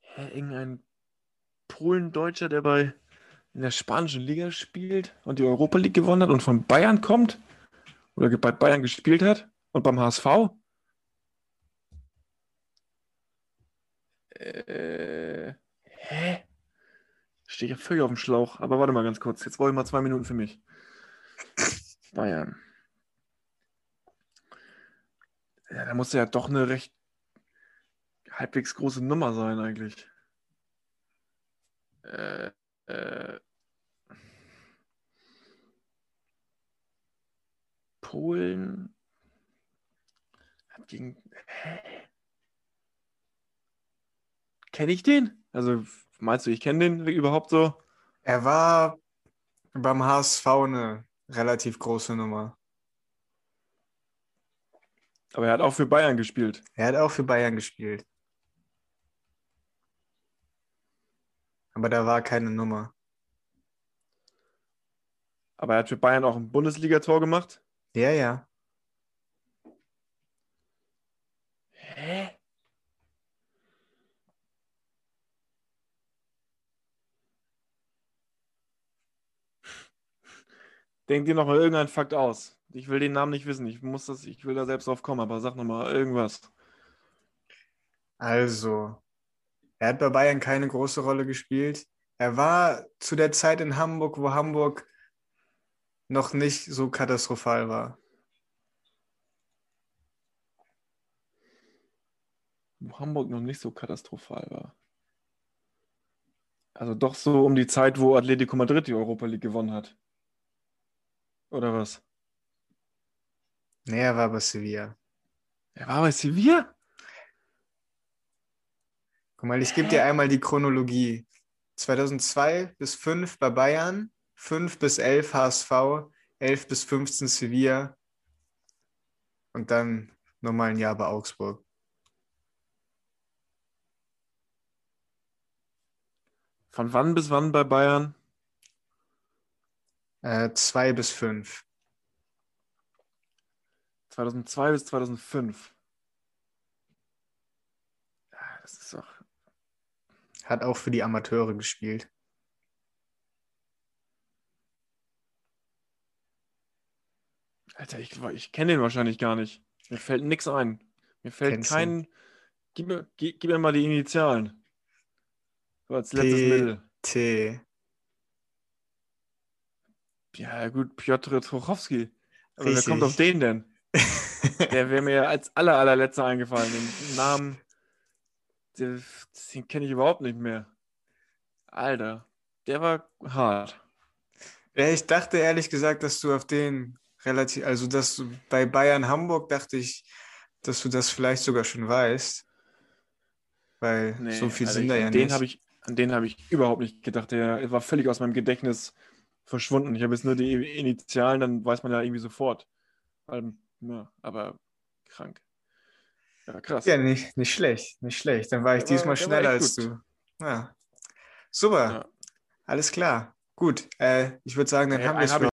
Hä, irgendein Polen-Deutscher, der bei in der spanischen Liga spielt und die Europa League gewonnen hat und von Bayern kommt? Oder bei Bayern gespielt hat und beim HSV? Äh, hä? Stehe ich ja völlig auf dem Schlauch. Aber warte mal ganz kurz. Jetzt brauche ich mal zwei Minuten für mich. Bayern. Ja, da muss ja doch eine recht halbwegs große Nummer sein, eigentlich. Äh, äh, Polen hat gegen. Kenne ich den? Also Meinst du, ich kenne den überhaupt so? Er war beim HSV eine relativ große Nummer. Aber er hat auch für Bayern gespielt. Er hat auch für Bayern gespielt. Aber da war keine Nummer. Aber er hat für Bayern auch ein Bundesligator gemacht? Ja, ja. Hä? Denk dir noch mal irgendeinen Fakt aus. Ich will den Namen nicht wissen. Ich muss das, ich will da selbst drauf kommen, aber sag noch mal irgendwas. Also, er hat bei Bayern keine große Rolle gespielt. Er war zu der Zeit in Hamburg, wo Hamburg noch nicht so katastrophal war. Wo Hamburg noch nicht so katastrophal war. Also doch so um die Zeit, wo Atletico Madrid die Europa League gewonnen hat. Oder was? Nee, er war bei Sevilla. Er war bei Sevilla? Guck mal, ich gebe dir einmal die Chronologie. 2002 bis 5 bei Bayern, 5 bis 11 HSV, 11 bis 15 Sevilla und dann nochmal ein Jahr bei Augsburg. Von wann bis wann bei Bayern? Äh, zwei bis fünf. 2002 bis 2005. Ja, das ist doch. Hat auch für die Amateure gespielt. Alter, ich, ich kenne den wahrscheinlich gar nicht. Mir fällt nichts ein. Mir fällt Kennst kein. Gib mir, gib, gib, mir mal die Initialen. So als letztes Mittel. T. Ja, gut, Piotr Trochowski. Aber Richtig. wer kommt auf den denn? <laughs> der wäre mir als aller, allerletzter eingefallen. Den Namen, den, den kenne ich überhaupt nicht mehr. Alter, der war hart. Ja, ich dachte ehrlich gesagt, dass du auf den relativ, also dass du bei Bayern Hamburg dachte ich, dass du das vielleicht sogar schon weißt. Weil nee, so viel also sind da ja den nicht. Ich, an den habe ich überhaupt nicht gedacht. Der war völlig aus meinem Gedächtnis verschwunden. Ich habe jetzt nur die Initialen, dann weiß man ja irgendwie sofort. Ja, aber krank. Ja, krass. Ja, nicht, nicht schlecht, nicht schlecht. Dann war ich der diesmal war, schneller als gut. du. Ja. Super. Ja. Alles klar. Gut. Äh, ich würde sagen, dann hey, haben wir es